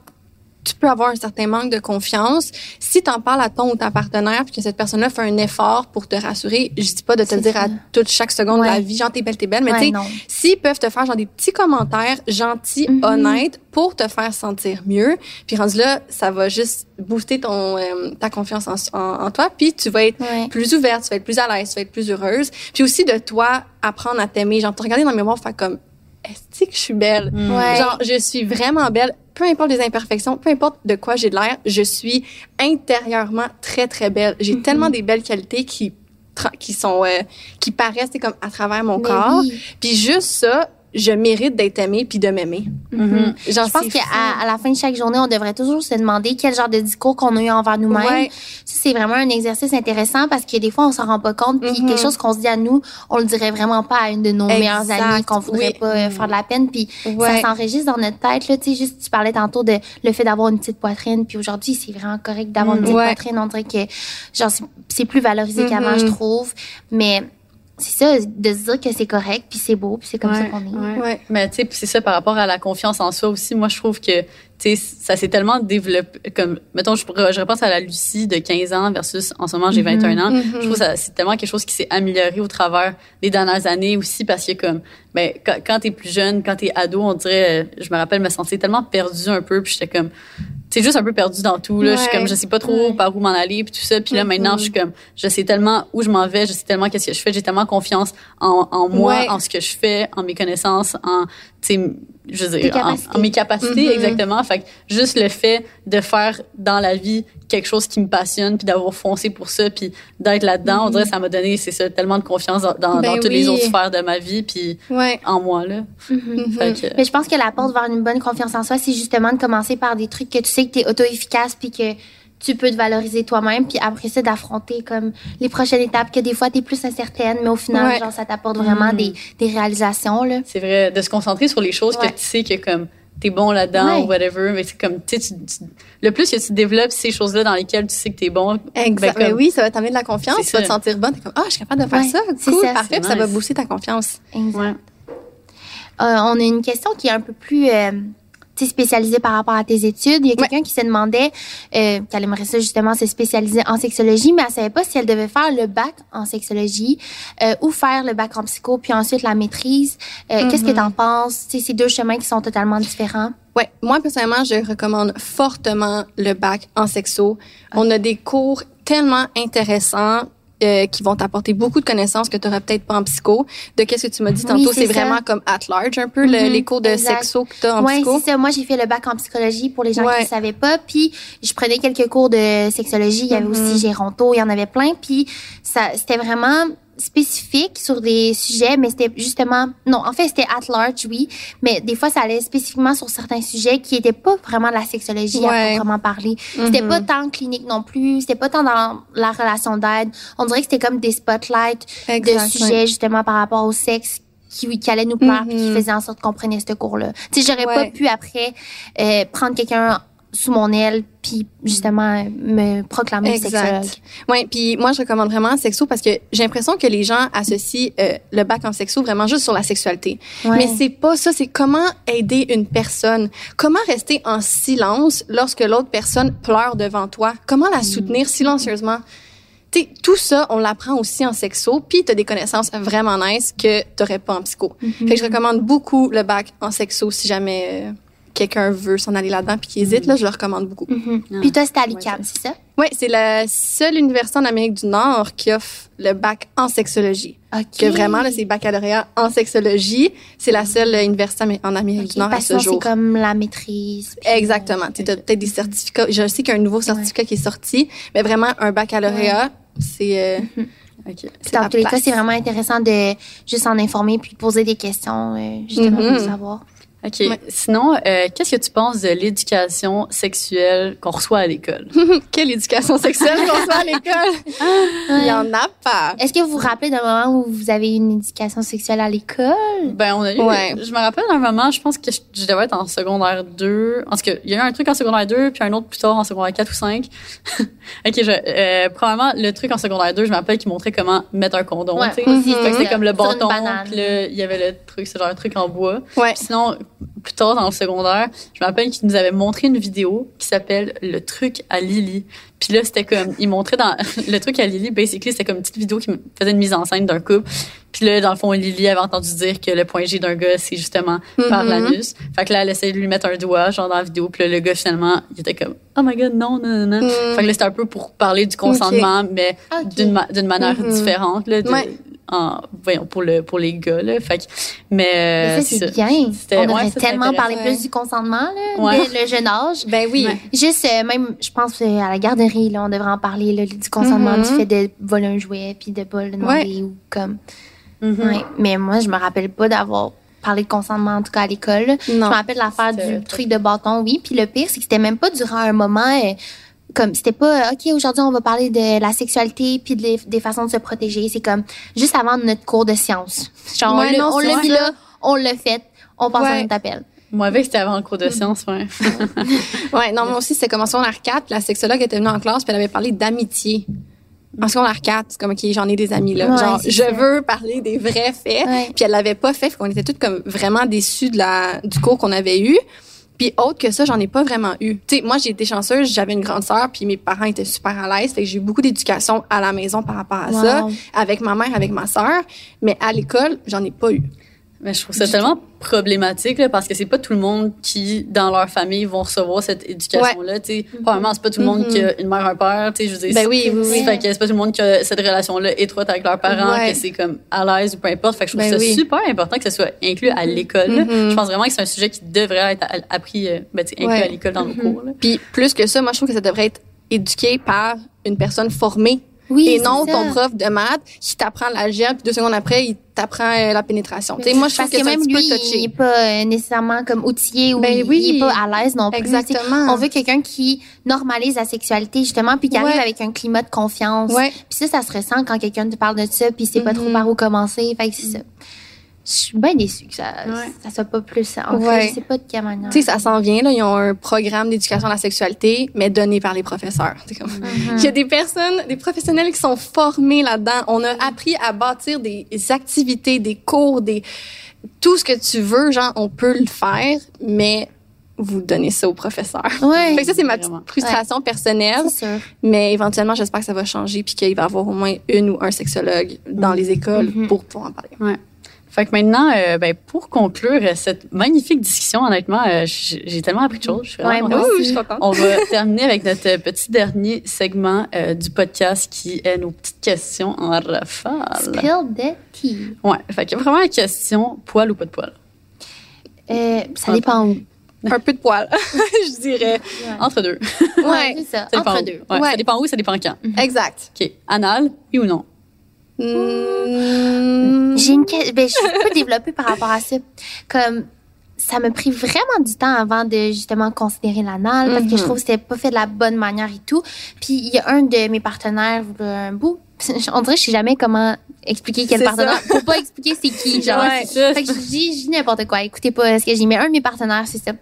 tu peux avoir un certain manque de confiance, si tu en parles à ton ou ta partenaire puis que cette personne-là fait un effort pour te rassurer, je dis pas de te le dire ça. à toute chaque seconde de la Ouais. vie, genre t'es belle, t'es belle, mais Ouais, tu sais, s'ils peuvent te faire genre des petits commentaires gentils, Mhm. honnêtes pour te faire sentir mieux, puis rendu là, ça va juste booster ton euh, ta confiance en, en, en toi, puis tu vas être Ouais. plus ouverte, tu vas être plus à l'aise, tu vas être plus heureuse, puis aussi de toi apprendre à t'aimer, genre te regarder dans le miroir, faire comme est-ce que je suis belle? Ouais. Genre, je suis vraiment belle. Peu importe les imperfections, peu importe de quoi j'ai de l'air, je suis intérieurement très, très belle. J'ai Mm-hmm. tellement des belles qualités qui, qui sont, euh, qui paraissent comme à travers mon Mais corps. oui. Puis juste ça, je mérite d'être aimée puis de m'aimer. Mhm. Genre, Je pense c'est qu'à à la fin de chaque journée, on devrait toujours se demander quel genre de discours qu'on a eu envers nous-mêmes. Ouais. Ça, c'est vraiment un exercice intéressant parce que des fois, on s'en rend pas compte. Puis Mhm. quelque chose qu'on se dit à nous, on le dirait vraiment pas à une de nos meilleures amies qu'on voudrait oui. pas euh, faire de la peine. Puis Ouais. ça s'enregistre dans notre tête. Là, tu sais, juste, tu parlais tantôt de le fait d'avoir une petite poitrine. Puis aujourd'hui, c'est vraiment correct d'avoir une petite Ouais. poitrine. On dirait que genre c'est- plus valorisé qu'avant, Mhm. je trouve. Mais c'est ça, de se dire que c'est correct, puis c'est beau, puis c'est comme ça qu'on est. ouais. Ouais. Mais tu sais, puis c'est ça par rapport à la confiance en soi aussi. Moi, je trouve que tu sais, ça s'est tellement développé. Comme, mettons, je, pourrais- je repense à la Lucie de 15 ans versus en ce moment, j'ai 21 ans. Mhm. Je trouve que ça- c'est tellement quelque chose qui s'est amélioré au travers des dernières années aussi parce que comme, ben, quand, quand t'es plus jeune, quand t'es ado, on dirait, euh, je me rappelle me sentir tellement perdue un peu puis j'étais comme, c'est juste un peu perdu dans tout là. Je suis Ouais. comme, je sais pas trop Ouais. par où m'en aller puis tout ça. Puis là, maintenant, je suis comme, je sais tellement où je m'en vais, je sais tellement qu'est-ce que je fais, j'ai tellement confiance en, en moi, Ouais. en ce que je fais, en mes connaissances, en, tu je veux dire, en, mes capacités, Mhm. exactement. Fait que juste le fait de faire dans la vie quelque chose qui me passionne, puis d'avoir foncé pour ça, puis d'être là-dedans, on dirait que ça m'a donné, c'est ça, tellement de confiance dans, dans. Ben dans toutes les autres sphères de ma vie, puis Ouais. en moi, là. Mhm. Fait que, Mais je pense que la porte vers une bonne confiance en soi, c'est justement de commencer par des trucs que tu sais que tu es auto-efficace puis que tu peux te valoriser toi-même puis après ça d'affronter comme les prochaines étapes que des fois tu es plus incertaine mais au final Ouais. genre ça t'apporte vraiment Mm. des, des réalisations là. c'est vrai, de se concentrer sur les choses Ouais. que tu sais que comme t'es bon là-dedans Ouais. ou whatever, mais c'est comme, tu sais, tu- tu- le plus que tu développes ces choses-là dans lesquelles tu sais que t'es bon, Exact. ben, comme- oui, ça va t'amener de la confiance, C'est tu vas te sentir bonne. T'es comme, ah, je suis capable de faire Ouais, ça. c'est Cool, ça. parfait. C'est Puis ça va booster ta confiance. Exact. ouais. Euh, on a une question qui est un peu plus euh, spécialisée par rapport à tes études. Il y a quelqu'un qui se demandait euh, qu'elle aimerait ça justement se spécialiser en sexologie, mais elle savait pas si elle devait faire le bac en sexologie euh, ou faire le bac en psycho, puis ensuite la maîtrise. Euh, Qu'est-ce que tu en penses? C'est deux chemins qui sont totalement différents. Ouais, moi personnellement, je recommande fortement le bac en sexo. On a des cours tellement intéressants euh, qui vont t'apporter beaucoup de connaissances que tu n'auras peut-être pas en psycho. De qu'est-ce que tu m'as dit Oui, tantôt, c'est ça. vraiment comme at large un peu le- Mhm, les cours de exact. sexo que tu as en Oui, psycho. c'est ça. Moi, j'ai fait le bac en psychologie pour les gens Ouais. qui ne savaient pas. Puis, je prenais quelques cours de sexologie. Il y avait Mhm. aussi Géronto, il y en avait plein. Puis, ça, c'était vraiment spécifique sur des sujets, mais c'était justement... Non, en fait, c'était at large, oui. Mais des fois, ça allait spécifiquement sur certains sujets qui n'étaient pas vraiment de la sexologie à Ouais. proprement parler. C'était Mhm. pas tant clinique non plus. C'était pas tant dans la relation d'aide. On dirait que c'était comme des spotlights de sujets justement par rapport au sexe qui, qui allaient nous plaire puis qui faisaient en sorte qu'on prenait ce cours-là. Tu sais, j'aurais Ouais. pas pu après euh, prendre quelqu'un sous mon aile puis justement me proclamer sexologue. Exact. Ouais, puis moi je recommande vraiment sexo parce que j'ai l'impression que les gens associent euh, le bac en sexo vraiment juste sur la sexualité. Ouais. Mais c'est pas ça, c'est comment aider une personne, comment rester en silence lorsque l'autre personne pleure devant toi, comment la soutenir silencieusement? Tu sais, tout ça, on l'apprend aussi en sexo, puis tu as des connaissances vraiment nice que tu pas en psycho. Fait que je recommande beaucoup le bac en sexo si jamais euh, quelqu'un veut s'en aller là-dedans puis qui hésite, là, je le recommande beaucoup. Mhm. Ah. Puis toi, c'était à Ouais, l'UQAM, c'est ça? Oui, c'est la seule université en Amérique du Nord qui offre le bac en sexologie. OK. Que vraiment, là, c'est baccalauréat en sexologie. C'est la seule euh, université en Amérique du Nord à parce ce que c'est jour. comme la maîtrise. Exactement. Tu as peut-être des certificats. Je sais qu'il y a un nouveau certificat qui est sorti, mais vraiment, un baccalauréat, c'est... euh, OK. Puis c'est dans tous les cas, c'est vraiment intéressant de juste en informer puis poser des questions, euh, justement, pour savoir. OK. Ouais. Sinon, euh, qu'est-ce que tu penses de l'éducation sexuelle qu'on reçoit à l'école? (laughs) Quelle éducation sexuelle qu'on soit à l'école? Il y en a pas. Est-ce que vous vous rappelez d'un moment où vous avez eu une éducation sexuelle à l'école? Ben, on a eu. Ouais. Je me rappelle d'un moment, je pense que je, je devais être en secondaire 2. En tout cas, il y a eu un truc en secondaire 2, puis un autre plus tard en secondaire 4 ou 5. (laughs) OK, je, euh, probablement, le truc en secondaire 2, je me rappelle qu'il montrait comment mettre un condom, Ouais, tu sais. aussi, Fait que c'était comme le bâton, banane. puis là, il y avait le truc, c'est genre un truc en bois. Sinon, plus tard dans le secondaire, je me rappelle qu'il nous avait montré une vidéo qui s'appelle Le truc à Lily. Puis là, c'était comme, il montrait dans (laughs) le truc à Lily, basically, c'était comme une petite vidéo qui faisait une mise en scène d'un couple. Puis là, dans le fond, Lily avait entendu dire que le point G d'un gars, c'est justement par Mhm. l'anus. Fait que là, elle essayait de lui mettre un doigt, genre dans la vidéo. Puis là, le gars, finalement, il était comme, oh my god, non, non, non, non. Mm. Fait que là, c'était un peu pour parler du consentement, mais d'une ma- d'une manière Mhm. différente, là, de- Ouais. En, voyons, pour le, pour les gars, là. Fait que, mais, euh, c'est bien. On devrait tellement parler plus du consentement, là, Ouais. dès le jeune âge. Ben oui. Ouais. Juste, euh, même, je pense euh, à la garderie, là, on devrait en parler, là, du consentement, Mhm. du fait de voler un jouet, puis de pas le demander, ou comme... Mhm. Ouais. Mais moi, je me rappelle pas d'avoir parlé de consentement, en tout cas à l'école. Je me rappelle l'affaire du truc de bâton, oui. Puis le pire, c'est que c'était même pas durant un moment... comme c'était pas euh, ok aujourd'hui on va parler de la sexualité puis des, des façons de se protéger c'est comme juste avant notre cours de sciences genre Ouais, on l'a- mis là on l'a fait on passe à notre appel Moi, avec, c'était avant le cours de sciences, ouais. (laughs) Ouais, non, moi aussi, c'était comme en secondaire 4, la sexologue était venue en classe, puis elle avait parlé d'amitié. En secondaire 4, c'est comme, OK, j'en ai des amis, là. Ouais, Genre, je ça. veux parler des vrais faits. Ouais. Puis elle l'avait pas fait, fait qu'on était toutes comme vraiment déçues de la, du cours qu'on avait eu. Puis autre que ça, j'en ai pas vraiment eu. Tu sais, moi, j'ai été chanceuse, j'avais une grande sœur, puis mes parents étaient super à l'aise. Fait que j'ai eu beaucoup d'éducation à la maison par rapport à ça, avec ma mère, avec ma sœur. Mais à l'école, j'en ai pas eu. Mais je trouve ça tellement problématique là, parce que c'est pas tout le monde qui, dans leur famille, vont recevoir cette éducation-là. tu sais. Probablement, c'est pas tout le monde qui a une mère, un père. tu sais, Je veux dire, Ben oui, oui, oui. Fait que c'est pas tout le monde qui a cette relation-là étroite avec leurs parents, Ouais. que c'est comme à l'aise ou peu importe. Fait que je trouve Ben ça oui. super important que ça soit inclus à l'école. là. Mhm. Je pense vraiment que c'est un sujet qui devrait être appris, euh, ben, inclus Ouais. à l'école dans nos cours. Là. Puis plus que ça, moi, je trouve que ça devrait être éduqué par une personne formée. Oui et c'est non ça. ton prof de maths qui t'apprend l'algèbre, puis deux secondes après, il t'apprend euh, la pénétration. Tu sais, moi, je trouve que, que c'est un même petit lui peu il touché. est pas euh, nécessairement comme outillé ou Ben il, oui. il est pas à l'aise non plus. Exactement. on veut quelqu'un qui normalise la sexualité justement puis qui arrive avec un climat de confiance Ouais. puis ça ça se ressent quand quelqu'un te parle de ça puis il sait pas trop Mhm. par où commencer fait que c'est ça je suis bien déçue que ça Ouais. ça soit pas plus en Ouais. je sais pas de quelle manière Tu sais, ça s'en vient, là. Ils ont un programme d'éducation à la sexualité, mais donné par les professeurs. Comme, Mhm. il y a des personnes, des professionnels qui sont formés là-dedans. On a appris à bâtir des activités, des cours, des, tout ce que tu veux, genre, on peut le faire, mais vous donnez ça aux professeurs. ouais (laughs) Fait que ça, c'est ma petite frustration personnelle. c'est sûr Mais éventuellement, j'espère que ça va changer puis qu'il va y avoir au moins une ou un sexologue dans les écoles Mhm. pour pouvoir en parler. Ouais. Fait que maintenant, euh, ben, pour conclure euh, cette magnifique discussion, honnêtement, euh, j'ai tellement appris de choses. Je suis vraiment Ouais, moi. Ouh, je suis contente. On va (laughs) terminer avec notre euh, petit dernier segment euh, du podcast qui est nos petites questions en rafale. spill the tea Ouais, fait que vraiment la question poil ou pas de poil? euh, ça dépend où Un peu de poil, (laughs) je dirais. Entre deux. ouais c'est ça entre où. deux Ouais, Ouais. Ça dépend où, ça dépend quand. Exact. OK. Anal, oui ou non? Mm. J'ai une que- ben, je suis pas développée par rapport à ça. Comme ça m'a pris vraiment du temps avant de justement considérer l'anal parce que je trouve que c'était pas fait de la bonne manière et tout. Puis il y a un de mes partenaires un bout? (laughs) On dirait que je sais jamais comment expliquer quel partenaire. ça. Faut pas expliquer c'est qui genre. Ouais. Fait que je dis, je dis n'importe quoi. Écoutez pas ce que j'ai. Mais un de mes partenaires, c'est ça.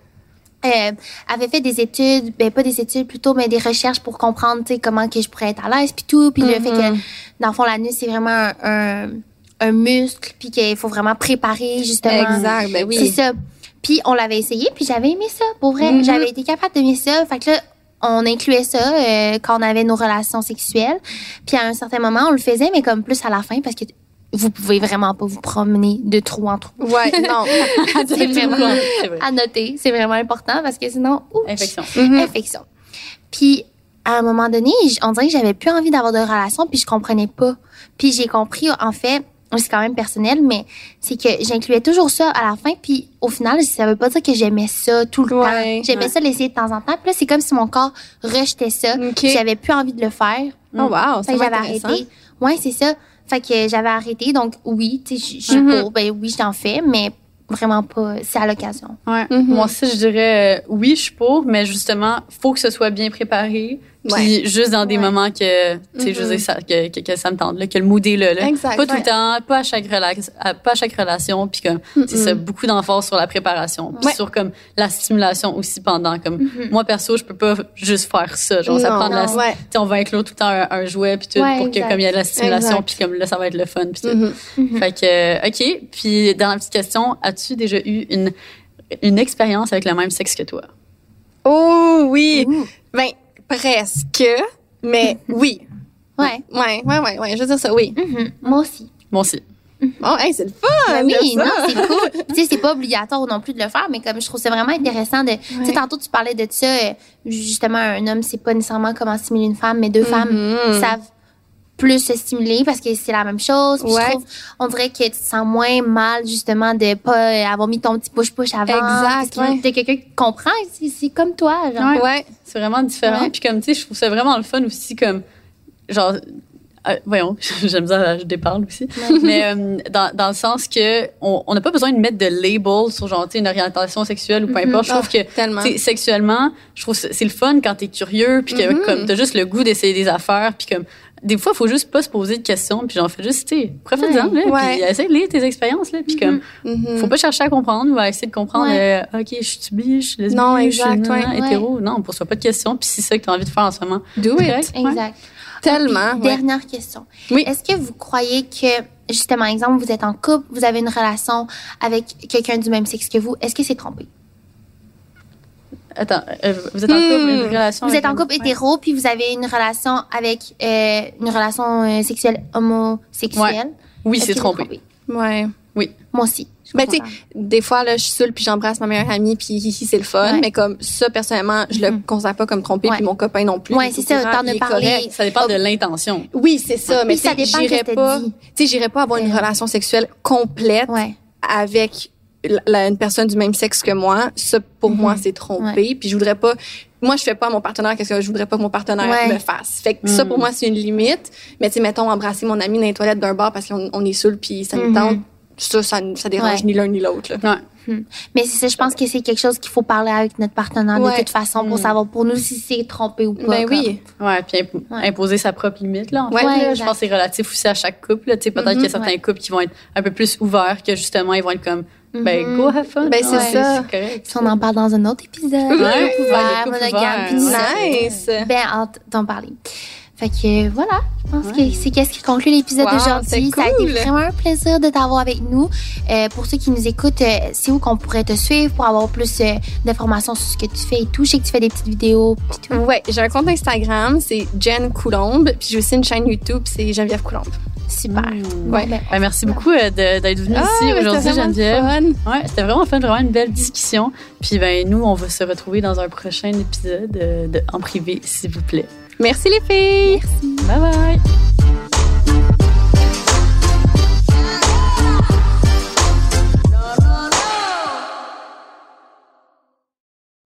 Euh, avait fait des études, ben pas des études plutôt, mais des recherches pour comprendre, tu sais, comment que je pourrais être à l'aise puis tout, puis le fait que dans le fond l'anus c'est vraiment un, un, un muscle puis qu'il faut vraiment préparer justement. Exact, ben oui. C'est ça. Puis on l'avait essayé, puis j'avais aimé ça. Pour vrai, Mhm. j'avais été capable d'aimer ça. Fait que là, on incluait ça euh, quand on avait nos relations sexuelles. Puis à un certain moment, on le faisait, mais comme plus à la fin, parce que vous pouvez vraiment pas vous promener de trou en trou. Ouais, (laughs) non. C'est vraiment vrai. à noter. C'est vraiment important parce que sinon, ouch, Infection. Mhm. (laughs) infection. Puis, à un moment donné, on dirait que j'avais plus envie d'avoir de relation, puis je comprenais pas. Puis j'ai compris, en fait, c'est quand même personnel, mais c'est que j'incluais toujours ça à la fin, puis au final, ça veut pas dire que j'aimais ça tout le Ouais, temps. J'aimais ouais. ça l'essayer de temps en temps, puis là, c'est comme si mon corps rejetait ça, Ok. puis j'avais plus envie de le faire. Oh, wow, que j'avais intéressant. arrêté. Ouais, c'est ça. Fait que j'avais arrêté, donc oui, tu sais, je suis pour, ben oui, je t'en fais, mais vraiment pas, c'est à l'occasion. Ouais. Mhm. Moi aussi, je dirais euh, oui, je suis pour, mais justement, faut que ce soit bien préparé. Puis juste dans des Ouais. moments que, tu sais, je veux Mhm. dire, ça, que, que, que ça me tente, là, que le mood est là. là. Exact, Pas tout ouais. le temps, pas à chaque, à- pas à chaque relation. Puis comme, c'est ça, beaucoup d'emphase sur la préparation. Puis Ouais. sur comme la stimulation aussi pendant. Comme, moi, perso, je peux pas juste faire ça. Genre, ça prend de la, tu sais, on va inclure tout le temps un, un jouet puis tout pour que comme il y a de la stimulation puis comme là ça va être le fun puis tout. Mhm. Fait que OK, puis dans la petite question, as-tu déjà eu une une expérience avec le même sexe que toi? Oh oui. Ouh. Ben, presque, mais (laughs) oui. Ouais. Ouais, ouais, ouais, ouais. Je veux dire ça, oui. Mhm. Moi aussi. Moi aussi. Oh, hey, c'est le fun. Ben oui, ça. non, c'est cool. (laughs) Tu sais, c'est pas obligatoire non plus de le faire, mais comme je trouve ça vraiment intéressant de. Tu sais, tantôt tu parlais de ça, euh, justement, un homme, c'est pas nécessairement comment stimuler une femme, mais deux femmes Mhm. savent plus se stimuler parce que c'est la même chose. Puis Ouais. je trouve, on dirait que tu te sens moins mal, justement, de pas euh, avoir mis ton petit push-push avant. Exact, Parce que ouais. t'es quelqu'un qui comprend, c'est c'est comme toi, genre. Ouais. C'est vraiment différent. Ouais. Puis comme, tu sais, je trouve ça vraiment le fun aussi, comme, genre, euh, voyons, (laughs) j'aime ça, je déparle aussi. Mais euh, dans, dans le sens que on on n'a pas besoin de mettre de label sur, genre, tu sais, une orientation sexuelle ou peu importe. Je trouve Ah, que, sexuellement, je trouve que c'est le fun quand t'es curieux, puis que, Mhm. comme, t'as juste le goût d'essayer des affaires, puis comme, des fois, faut juste pas se poser de questions, puis j'en fais juste, tu sais, profite-en, là, Ouais. puis essaye de lire tes expériences, là, puis comme, Mhm. faut pas chercher à comprendre, ou à essayer de comprendre, Ouais. euh, OK, je suis bi, je suis lesbienne, Non, je suis ouais. hétéro. Non, pose-toi pas de questions, puis c'est ça que tu as envie de faire en ce moment. Do it. correct? Ouais. Exact. Tellement. Puis, ouais. Dernière question. Oui. Est-ce que vous croyez que, justement, exemple, vous êtes en couple, vous avez une relation avec quelqu'un du même sexe que vous, est-ce que c'est trompé? Attends, euh, vous êtes en couple, Hmm. une relation Vous êtes en couple ouais. hétéro, puis vous avez une relation avec euh, une relation euh, sexuelle homosexuelle. Oui, c'est trompé. Ouais. Moi aussi. Ben, tu sais, des fois, là, je suis seule puis j'embrasse ma meilleure amie puis hi, c'est le fun. Ouais. Mais comme ça, personnellement, je le Mhm. considère pas comme trompé Ouais. puis mon copain non plus. Ouais, c'est ça, t'en as parlé. Ça dépend de l'intention. Oui, c'est ça. Mais ça tu sais, dépend j'irais pas, tu sais, j'irais pas avoir une relation sexuelle complète Ouais. avec la- une personne du même sexe que moi. Ça, pour Mhm. moi, c'est trompé. Puis je voudrais pas, moi, je fais pas à mon partenaire qu'est-ce que je voudrais pas que mon partenaire Ouais. me fasse. Fait que ça, Mhm. pour moi, c'est une limite. Mais tu sais, mettons, embrasser mon ami dans les toilettes d'un bar parce qu'on on est seul puis ça me Mhm. tente. Ça, ça, ça dérange Ouais. ni l'un ni l'autre. Ouais. Mais c'est ça, je pense que c'est quelque chose qu'il faut parler avec notre partenaire de toute façon pour Mm. savoir pour nous si c'est trompé ou pas. Ben comme. oui. Ouais, puis imp- Ouais. imposer sa propre limite, là. En Ouais. fait, Ouais, là. je pense que c'est relatif aussi à chaque couple. Tu sais, Peut-être Mhm, qu'il y a certains ouais. couples qui vont être un peu plus ouverts, que justement, ils vont être comme, ben, Mhm. go have fun. Ben, c'est Ouais, ça. C'est correct. Si on en parle dans un autre épisode. Ouais, ouais, couples monogame. Nice. Ben, hâte d'en parler. Fait que voilà, je pense Ouais. que c'est qu'est-ce qui conclut l'épisode Wow, d'aujourd'hui. c'est Ça a été cool. vraiment un plaisir de t'avoir avec nous. Euh, pour ceux qui nous écoutent, euh, c'est où qu'on pourrait te suivre pour avoir plus euh, d'informations sur ce que tu fais et tout. Je sais que tu fais des petites vidéos puis tout. Ouais, j'ai un compte Instagram, c'est Jen Coulombe, puis j'ai aussi une chaîne YouTube, c'est Geneviève Coulombe. Super. Mm. Bon, Ouais. ben, Ben, merci beaucoup euh, d'être venu Ah, ici aujourd'hui, c'était vraiment Geneviève. fun. Ouais, c'était vraiment fun, vraiment une belle discussion. Puis ben nous, on va se retrouver dans un prochain épisode euh, de En privé, s'il vous plaît. Merci les filles. Bye bye.